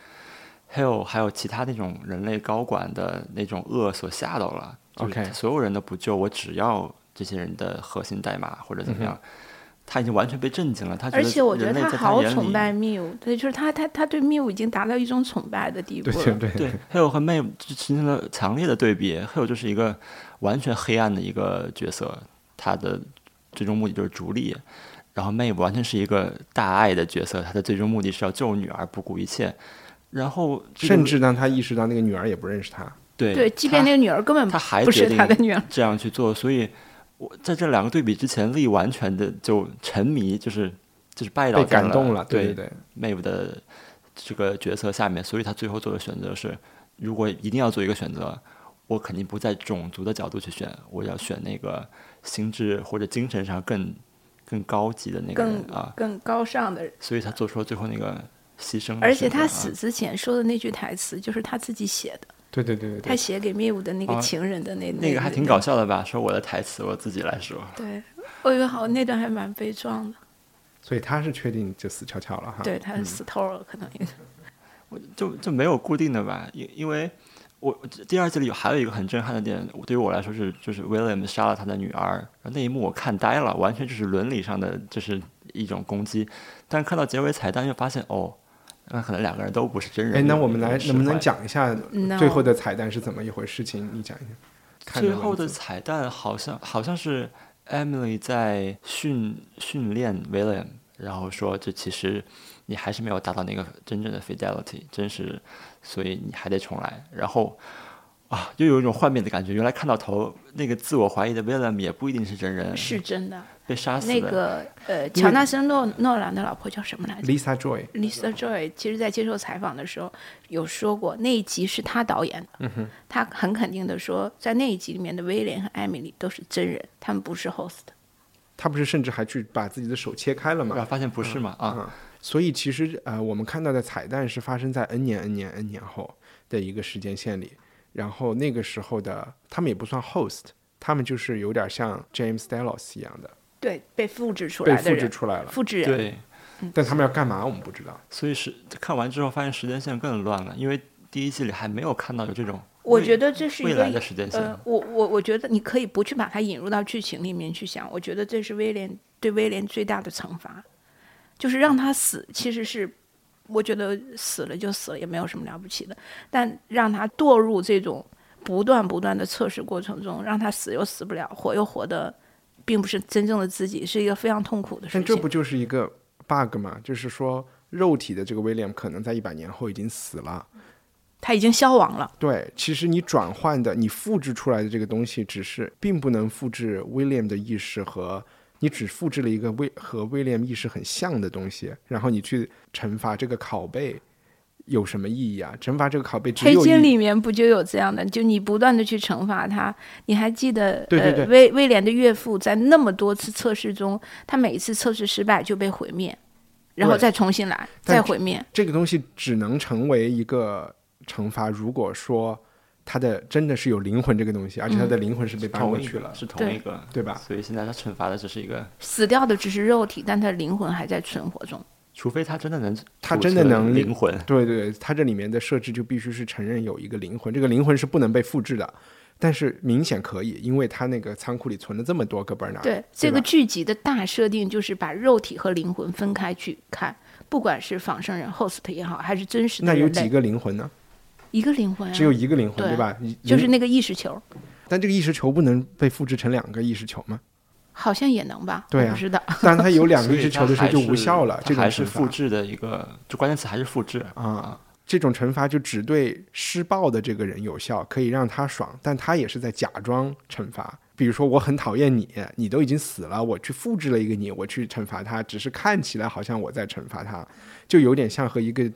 Hale 还有其他那种人类高管的那种恶所吓到了。就是 OK 所有人都不救，我只要这些人的核心代码或者嗯怎么样，他已经完全被震惊了。他觉而且我觉得他好崇拜 Miu，对，就是他他他对 Miu 已经达到一种崇拜的地步了。对对对对 Hale 和 May 就形成了强烈的对比。Hale 就是一个完全黑暗的一个角色，他的最终目的就是逐利。然后 May 完全是一个大爱的角色，他的最终目的是要救女儿，不顾一切。然后这个甚至让他意识到那个女儿也不认识他。对对，即便那个女儿根本他还不是决定他的女儿。这样去做，所以我在这两个对比之前，力完全的就沉迷，就是就是拜倒感动了，对对对，Maeve 的这个角色下面，所以他最后做的选择是，如果一定要做一个选择，我肯定不在种族的角度去选，我要选那个心智或者精神上更更高级的那个人更啊，更高尚的人。所以他做出了最后那个牺牲。而且他死之前说的那句台词就是他自己写的，对对对对对，他写给灭武的那个哦情人的那那个还挺搞。笑的吧？说我的台词我自己来说，对，我以为好那段还蛮悲壮的。所以他是确定就死翘翘了哈。对，他是死透了，可能也 就就没有固定的吧，因因为我第二季里有还有一个很震撼的点，对于我来说是就是 William 杀了他的女儿，那一幕我看呆了，完全就是伦理上的就是一种攻击，但是看到结尾彩蛋又发现哦，那可能两个人都不是真人。哎，那我们来能不能讲一下最后的彩蛋是怎么一回事情？你讲一下。看最后的彩蛋好像好像是 Emily 在训训练 William，然后说这其实你还是没有达到那个真正的 fidelity，真实，所以你还得重来。然后啊，又有一种幻灭的感觉。原来看到头那个自我怀疑的 William 也不一定是真人，是真的。被杀死的。那个呃，乔纳森诺诺兰的老婆叫什么来着 Lisa Joy，？Lisa Joy，其实在接受采访的时候有说过，那一集是他导演的。嗯他很肯定的说，在那一集里面的威廉和艾米丽都是真人，他们不是 host。他不是甚至还去把自己的手切开了吗？发现不是嘛？啊，嗯，所以其实呃，我们看到的彩蛋是发生在 N 年、N 年、N 年后的一个时间线里，然后那个时候的他们也不算 host，他们就是有点像 James Delos 一样的对，被复制出被复制来的人，出来了，复制人。对，但他们要干嘛我们不知道。所以是看完之后发现时间线更乱了，因为第一季里还没有看到有这种我觉得这是一个未来的时间线。呃，我我我觉得你可以不去把它引入到剧情里面去想，我觉得这是威廉对威廉最大的惩罚，就是让他死，其实是我觉得死了就死了，也没有什么了不起的，但让他堕入这种不断不断的测试过程中，让他死又死不了，活又活的，并不是真正的自己，是一个非常痛苦的事情。但这不就是一个 bug 吗？就是说，肉体的这个威廉可能在一百年后已经死了。他已经消亡了，对，其实你转换的、你复制出来的这个东西，只是并不能复制威廉的意识和你只复制了一个威和威廉意识很像的东西，然后你去惩罚这个拷贝，有什么意义啊？惩罚这个拷贝只黑有一镜里面不就有这样的？就你不断的去惩罚他，你还记得对对对呃威威廉的岳父在那么多次测试中，他每一次测试失败就被毁灭，然后再重新来，再毁灭。这个东西只能成为一个惩罚，如果说他的真的是有灵魂这个东西，而且他的灵魂是被搬同过去了，是同一个，对吧？所以现在他惩罚的只是一个，死掉的只是肉体，但他的灵魂还在存活中。除非他真的能他真的能灵魂，对对对，它这里面的设置就必须是承认有一个灵魂，这个灵魂是不能被复制的，但是明显可以，因为他那个仓库里存了这么多个 Bernard，对，这个剧集的大设定就是把肉体和灵魂分开去看，不管是仿生人 host 也好，还是真实的，那有几个灵魂呢？一个灵魂、啊，只有一个灵魂，对对吧？就是那个意识球，但这个意识球不能被复制成两个意识球吗？好像也能吧？对不知道。但它有两个所以意识球的时候就无效了，这个还是复制的一个，就关键词还是复制啊。这种惩罚就只对施暴的这个人有效，可以让他爽，但他也是在假装惩罚。比如说，我很讨厌你，你都已经死了，我去复制了一个你，我去惩罚他，只是看起来好像我在惩罚他，就有点像和一个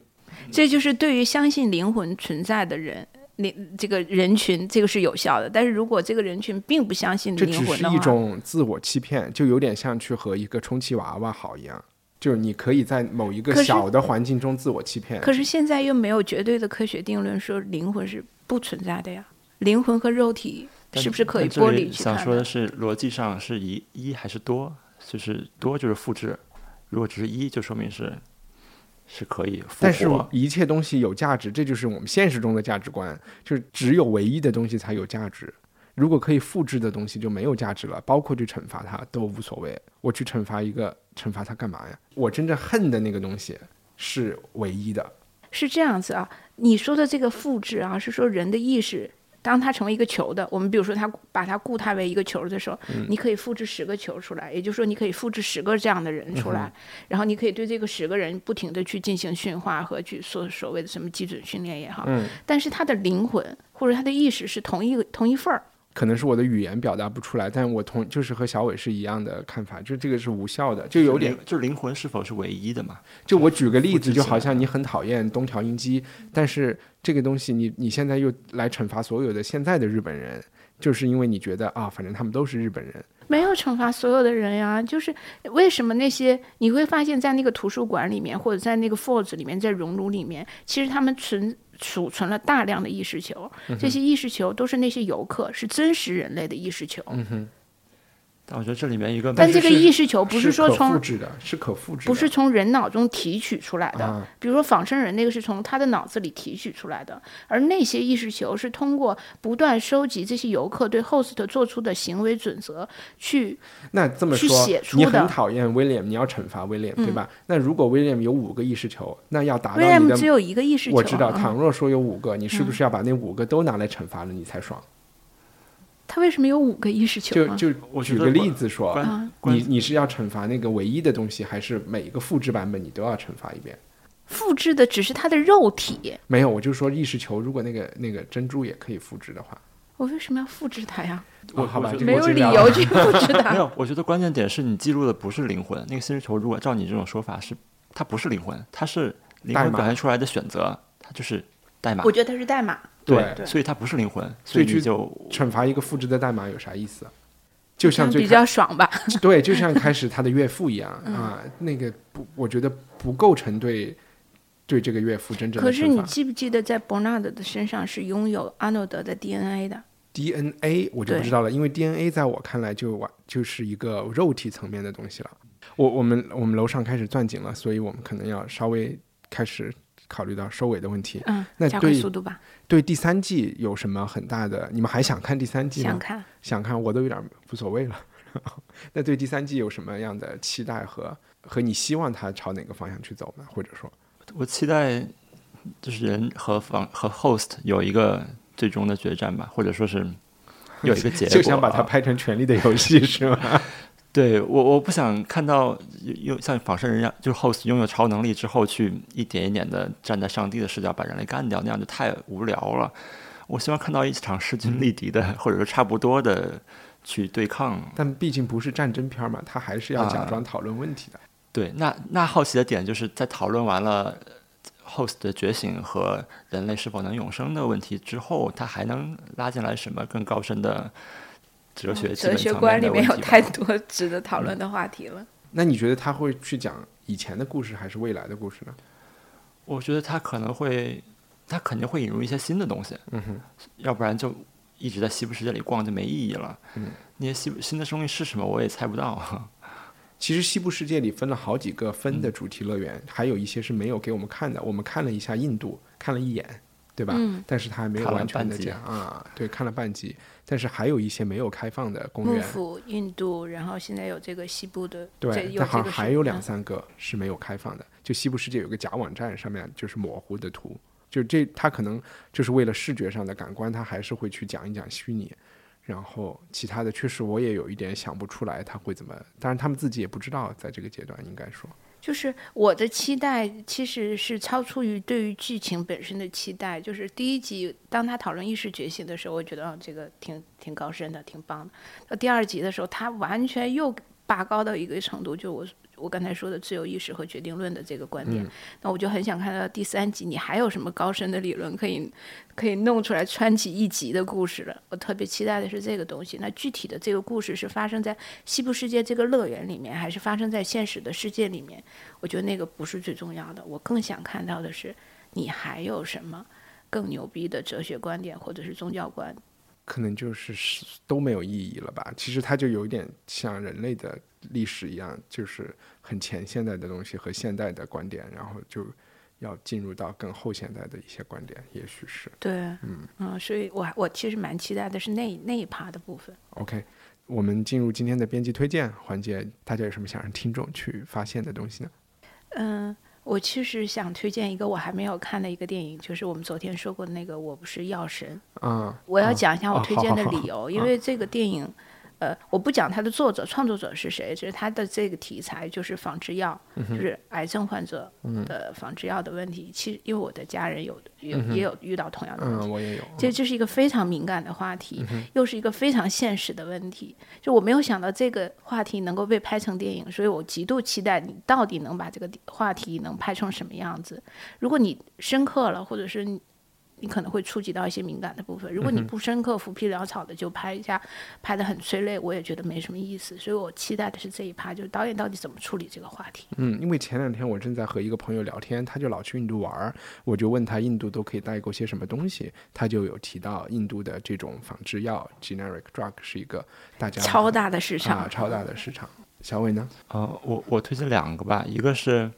这就是对于相信灵魂存在的人，灵这个人群，这个是有效的。但是如果这个人群并不相信这只是一灵魂的话，种自我欺骗，就有点像去和一个充气娃娃好一样，就是你可以在某一个小的环境中自我欺骗。可是现在又没有绝对的科学定论说灵魂是不存在的呀。灵魂和肉体是不是可以剥离去看说的是，逻辑上是一一还是多？就是多就是复制，如果只是一，就说明是是可以复但是。一切东西有价值，这就是我们现实中的价值观，就是只有唯一的东西才有价值。如果可以复制的东西就没有价值了，包括去惩罚它都无所谓。我去惩罚一个，惩罚它干嘛呀？我真正恨的那个东西是唯一的。是这样子啊。你说的这个复制啊，是说人的意识。当它成为一个球的，我们比如说它把它固态为一个球的时候，嗯。你可以复制十个球出来，也就是说你可以复制十个这样的人出嗯来，然后你可以对这个十个人不停的去进行驯化和去所所谓的什么基准训练也好，嗯。但是他的灵魂或者他的意识是同一个同一份儿，可能是我的语言表达不出来，但我同就是和小伟是一样的看法，就这个是无效的，就有点就是灵魂是否是唯一的嘛？就我举个例子，就好像你很讨厌东条英机，但是这个东西你你现在又来惩罚所有的现在的日本人，就是因为你觉得啊，反正他们都是日本人，没有惩罚所有的人呀，就是为什么那些你会发现在那个图书馆里面，或者在那个 Fords 里面，在熔炉里面，其实他们存储存了大量的意识球，嗯这些意识球都是那些游客，是真实人类的意识球。但我觉得这里面一个但这个是是意识球不是说从复制的，是可复制的，不是从人脑中提取出来的，啊比如说仿生人那个是从他的脑子里提取出来的，而那些意识球是通过不断收集这些游客对 host 做出的行为准则去那这么去说写，出你很讨厌威廉，你要惩罚威廉，对吧？那如果威廉有五个意识球，那要达到威廉你的只有一个意识球，我知道，嗯倘若说有五个，你是不是要把那五个都拿来惩罚了，你才爽？他为什么有五个意识球啊？就就我举个例子说，你你是要惩罚那个唯一的东西，还是每一个复制版本你都要惩罚一遍？复制的只是他的肉体，没有，我就说意识球，如果那个那个珍珠也可以复制的话，我为什么要复制它呀？我哦好吧，没有理由去复制它 没。有，我觉得关键点是你记录的不是灵魂，那个心智球如果照你这种说法是，它不是灵魂，它是灵魂表现出来的选择，它就是代码我。觉得它是代码，对对所以它不是灵魂，所以就惩罚一个复制的代码有啥意思？就像比较爽吧。对，就像开始他的岳父一样嗯啊，那个不，我觉得不构成对对这个岳父真正的可是你。记不记得，在伯纳德的身上是拥有阿诺德的 DNA 的？DNA 我就不知道了，因为 DNA 在我看来就完就是一个肉体层面的东西了。我我们我们楼上开始钻井了，所以我们可能要稍微开始考虑到收尾的问题。嗯，那加快对速度吧，对第三季有什么很大的？你们还想看第三季吗？想看。想看，我都有点无所谓了。那对第三季有什么样的期待和和你希望它朝哪个方向去走呢？或者说，我期待就是人和房和 host 有一个最终的决战吧，或者说是有一个结果，就想把它啊拍成《权力的游戏》是吗？对我，我不想看到有像仿生人一样，就是 host 拥有超能力之后，去一点一点的站在上帝的视角把人类干掉，那样就太无聊了。我希望看到一场势均力敌的，或者说差不多的去对抗。但毕竟不是战争片嘛，他还是要假啊装讨论问题的。对，那那好奇的点就是在讨论完了 host 的觉醒和人类是否能永生的问题之后，他还能拉进来什么更高深的哲学、基哲学观里面有太多值得讨论的话题了。那你觉得他会去讲以前的故事还是未来的故事呢？我觉得他可能会，他肯定会引入一些新的东西，嗯哼，要不然就一直在西部世界里逛就没意义了。嗯，那些西新的东西是什么，我也猜不到。其实西部世界里分了好几个分的主题乐园，还有一些是没有给我们看的。我们看了一下印度，看了一眼，对吧？嗯。但是他还没有看了完全的半集。讲啊，对，看了半集，但是还有一些没有开放的公园，幕府、印度，然后现在有这个西部的，对，有但好像还有两嗯三个是没有开放的。就西部世界有个假网站，上面就是模糊的图，就这他可能就是为了视觉上的感官，他还是会去讲一讲虚拟。然后其他的确实我也有一点想不出来他会怎么，当然他们自己也不知道，在这个阶段应该说，就是我的期待其实是超出于对于剧情本身的期待。就是第一集当他讨论意识觉醒的时候，我觉得啊这个挺挺高深的，挺棒的。到第二集的时候，他完全又拔高到一个程度，就我我刚才说的自由意识和决定论的这个观点。那我就很想看到第三集，你还有什么高深的理论可以可以弄出来穿起一集的故事了？我特别期待的是这个东西。那具体的这个故事是发生在西部世界这个乐园里面，还是发生在现实的世界里面？我觉得那个不是最重要的，我更想看到的是你还有什么更牛逼的哲学观点或者是宗教观。可能就是是都没有意义了吧？其实它就有点像人类的历史一样，就是很前现代的东西和现代的观点，然后就要进入到更后现代的一些观点，也许是对，嗯所以我我其实蛮期待的是那那一趴的部分。OK。我们进入今天的编辑推荐环节，大家有什么想让听众去发现的东西呢？嗯，我其实想推荐一个我还没有看的一个电影，就是我们昨天说过的那个《我不是药神》。嗯，我要啊讲一下我啊推荐的理由，因为这个电影，呃，我不讲它的作者、创作者是谁，就是它的这个题材就是仿制药，就是癌症患者的仿制药的问题。其实因为我的家人有有也有遇到同样的问题，嗯，我也有。这这是一个非常敏感的话题，又是一个非常现实的问题。就我没有想到这个话题能够被拍成电影，所以我极度期待你到底能把这个话题能拍成什么样子。如果你深刻了，或者是你你可能会触及到一些敏感的部分。如果你不深刻、浮皮潦草的就拍一下，拍的很催泪，我也觉得没什么意思。所以我期待的是这一趴，就是导演到底怎么处理这个话题。嗯，因为前两天我正在和一个朋友聊天，他就老去印度玩儿，我就问他印度都可以代购些什么东西，他就有提到印度的这种仿制药 （generic drug） 是一个大家超大的市场，啊，超大的市场。小伟呢？呃，我我推荐两个吧，一个是。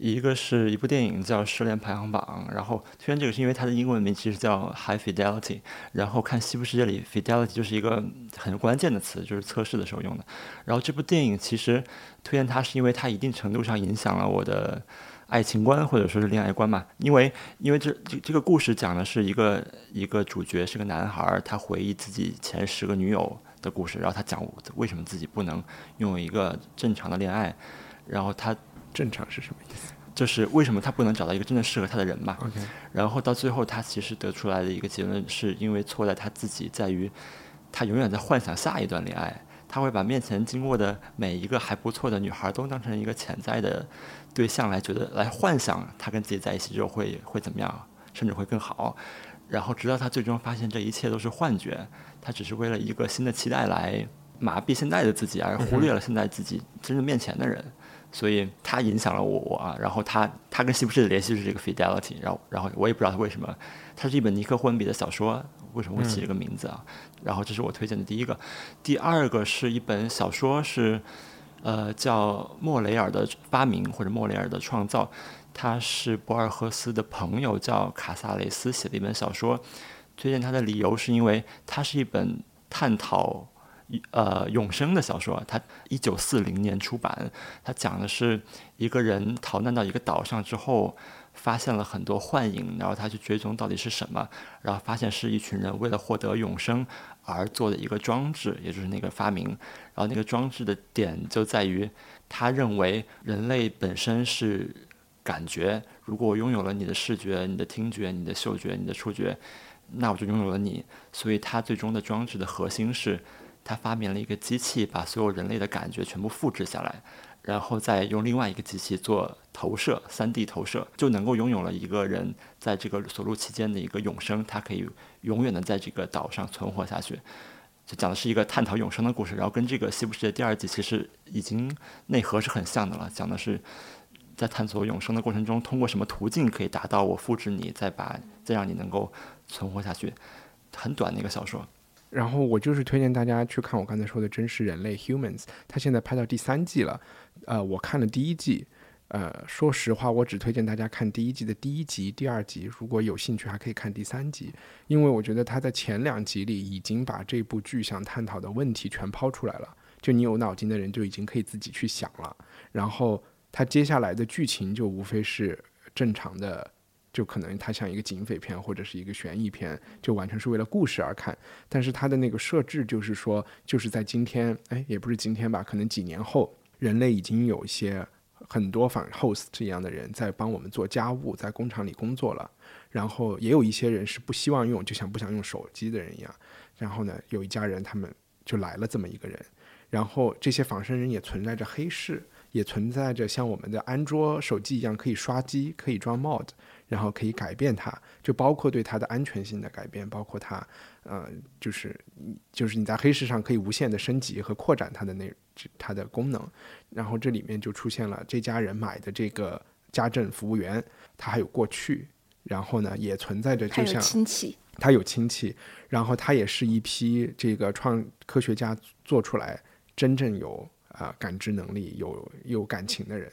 一个是一部电影叫《失恋排行榜》，然后推荐这个是因为它的英文名其实叫 High Fidelity，然后看《西部世界》里 Fidelity 就是一个很关键的词，就是测试的时候用的。然后这部电影其实推荐它是因为它一定程度上影响了我的爱情观或者说是恋爱观嘛，因为因为这这这个故事讲的是一个一个主角是个男孩，他回忆自己前十个女友的故事，然后他讲为什么自己不能拥有一个正常的恋爱，然后他。正常是什么意思？就是为什么他不能找到一个真正适合他的人嘛？OK。然后到最后，他其实得出来的一个结论，是因为错在他自己，在于他永远在幻想下一段恋爱，他会把面前经过的每一个还不错的女孩都当成一个潜在的对象来觉得来幻想他跟自己在一起之后会会怎么样，甚至会更好。然后直到他最终发现这一切都是幻觉，他只是为了一个新的期待来麻痹现在的自己，而忽略了现在自己真正面前的人。所以他影响了我啊，然后他他跟西部世的联系是这个 fidelity，然后然后我也不知道他为什么，它是一本尼克霍恩比的小说，为什么会起这个名字啊？然后这是我推荐的第一个，第二个是一本小说，是呃叫莫雷尔的发明或者莫雷尔的创造，他是博尔赫斯的朋友叫卡萨雷斯写的一本小说，推荐他的理由是因为它是一本探讨。呃，永生的小说，它一九四零年出版。它讲的是一个人逃难到一个岛上之后，发现了很多幻影，然后他去追踪到底是什么，然后发现是一群人为了获得永生而做的一个装置，也就是那个发明。然后那个装置的点就在于，他认为人类本身是感觉，如果我拥有了你的视觉、你的听觉、你的嗅觉、你的触觉，那我就拥有了你。所以，他最终的装置的核心是。他发明了一个机器，把所有人类的感觉全部复制下来，然后再用另外一个机器做投射，3D 投射，就能够拥有了一个人在这个锁录期间的一个永生，他可以永远的在这个岛上存活下去。就讲的是一个探讨永生的故事，然后跟这个《西部世界》第二季其实已经内核是很像的了，讲的是在探索永生的过程中，通过什么途径可以达到我复制你，再把再让你能够存活下去。很短的一个小说。然后我就是推荐大家去看我刚才说的《真实人类》（Humans），它现在拍到第三季了。呃，我看了第一季，呃，说实话，我只推荐大家看第一季的第一集、第二集。如果有兴趣，还可以看第三集，因为我觉得他在前两集里已经把这部剧想探讨的问题全抛出来了。就你有脑筋的人就已经可以自己去想了。然后他接下来的剧情就无非是正常的。就可能它像一个警匪片或者是一个悬疑片，就完全是为了故事而看。但是它的那个设置就是说，就是在今天，哎，也不是今天吧，可能几年后，人类已经有一些很多反 host 这样的人在帮我们做家务，在工厂里工作了。然后也有一些人是不希望用，就像不想用手机的人一样。然后呢，有一家人他们就来了这么一个人。然后这些仿生人也存在着黑市，也存在着像我们的安卓手机一样可以刷机、可以装 mod。然后可以改变它，就包括对它的安全性的改变，包括它，呃，就是就是你在黑市上可以无限的升级和扩展它的那它的功能。然后这里面就出现了这家人买的这个家政服务员，他还有过去，然后呢也存在着就像亲戚，他有亲戚，然后他也是一批这个创科学家做出来真正有啊感知能力、有有感情的人。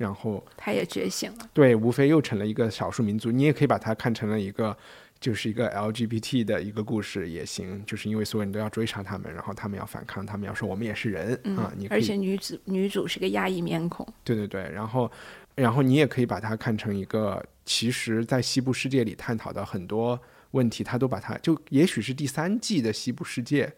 然后他也觉醒了，对，无非又成了一个少数民族。你也可以把它看成了一个，就是一个 LGBT 的一个故事也行。就是因为所有人都要追杀他们，然后他们要反抗，他们要说我们也是人啊。你而且女主女主是个亚裔面孔，对对对。然后，然后你也可以把它看成一个，其实在西部世界里探讨的很多问题，他都把它就也许是第三季的西部世界。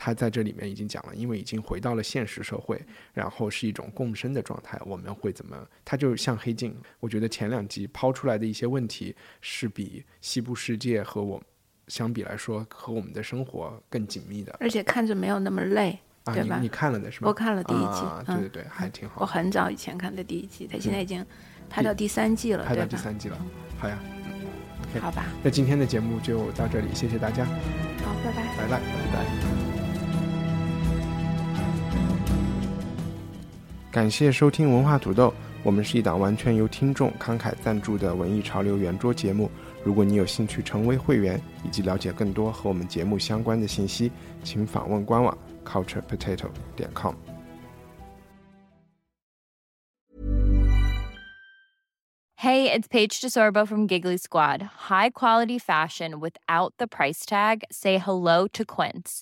他在这里面已经讲了，因为已经回到了现实社会，然后是一种共生的状态，我们会怎么？他就像黑镜，我觉得前两集抛出来的一些问题是比西部世界和我相比来说，和我们的生活更紧密的。而且看着没有那么累，啊，对吧你你看了的是吗？我看了第一季对对对，还挺好。我很早以前看的第一季，他现在已经拍到第三季了，拍到？第三季了，好呀。OK 好吧，那今天的节目就到这里，谢谢大家，好，拜拜。拜拜，拜拜。感谢收听文化土豆，我们是一档完全由听众慷慨赞助的文艺潮流圆桌节目。如果你有兴趣成为会员，以及了解更多和我们节目相关的信息，请访问官网 culturepotato 点 com。 Hey, it's Paige DeSorbo from Giggly Squad. High quality fashion without the price tag. Say hello to Quince.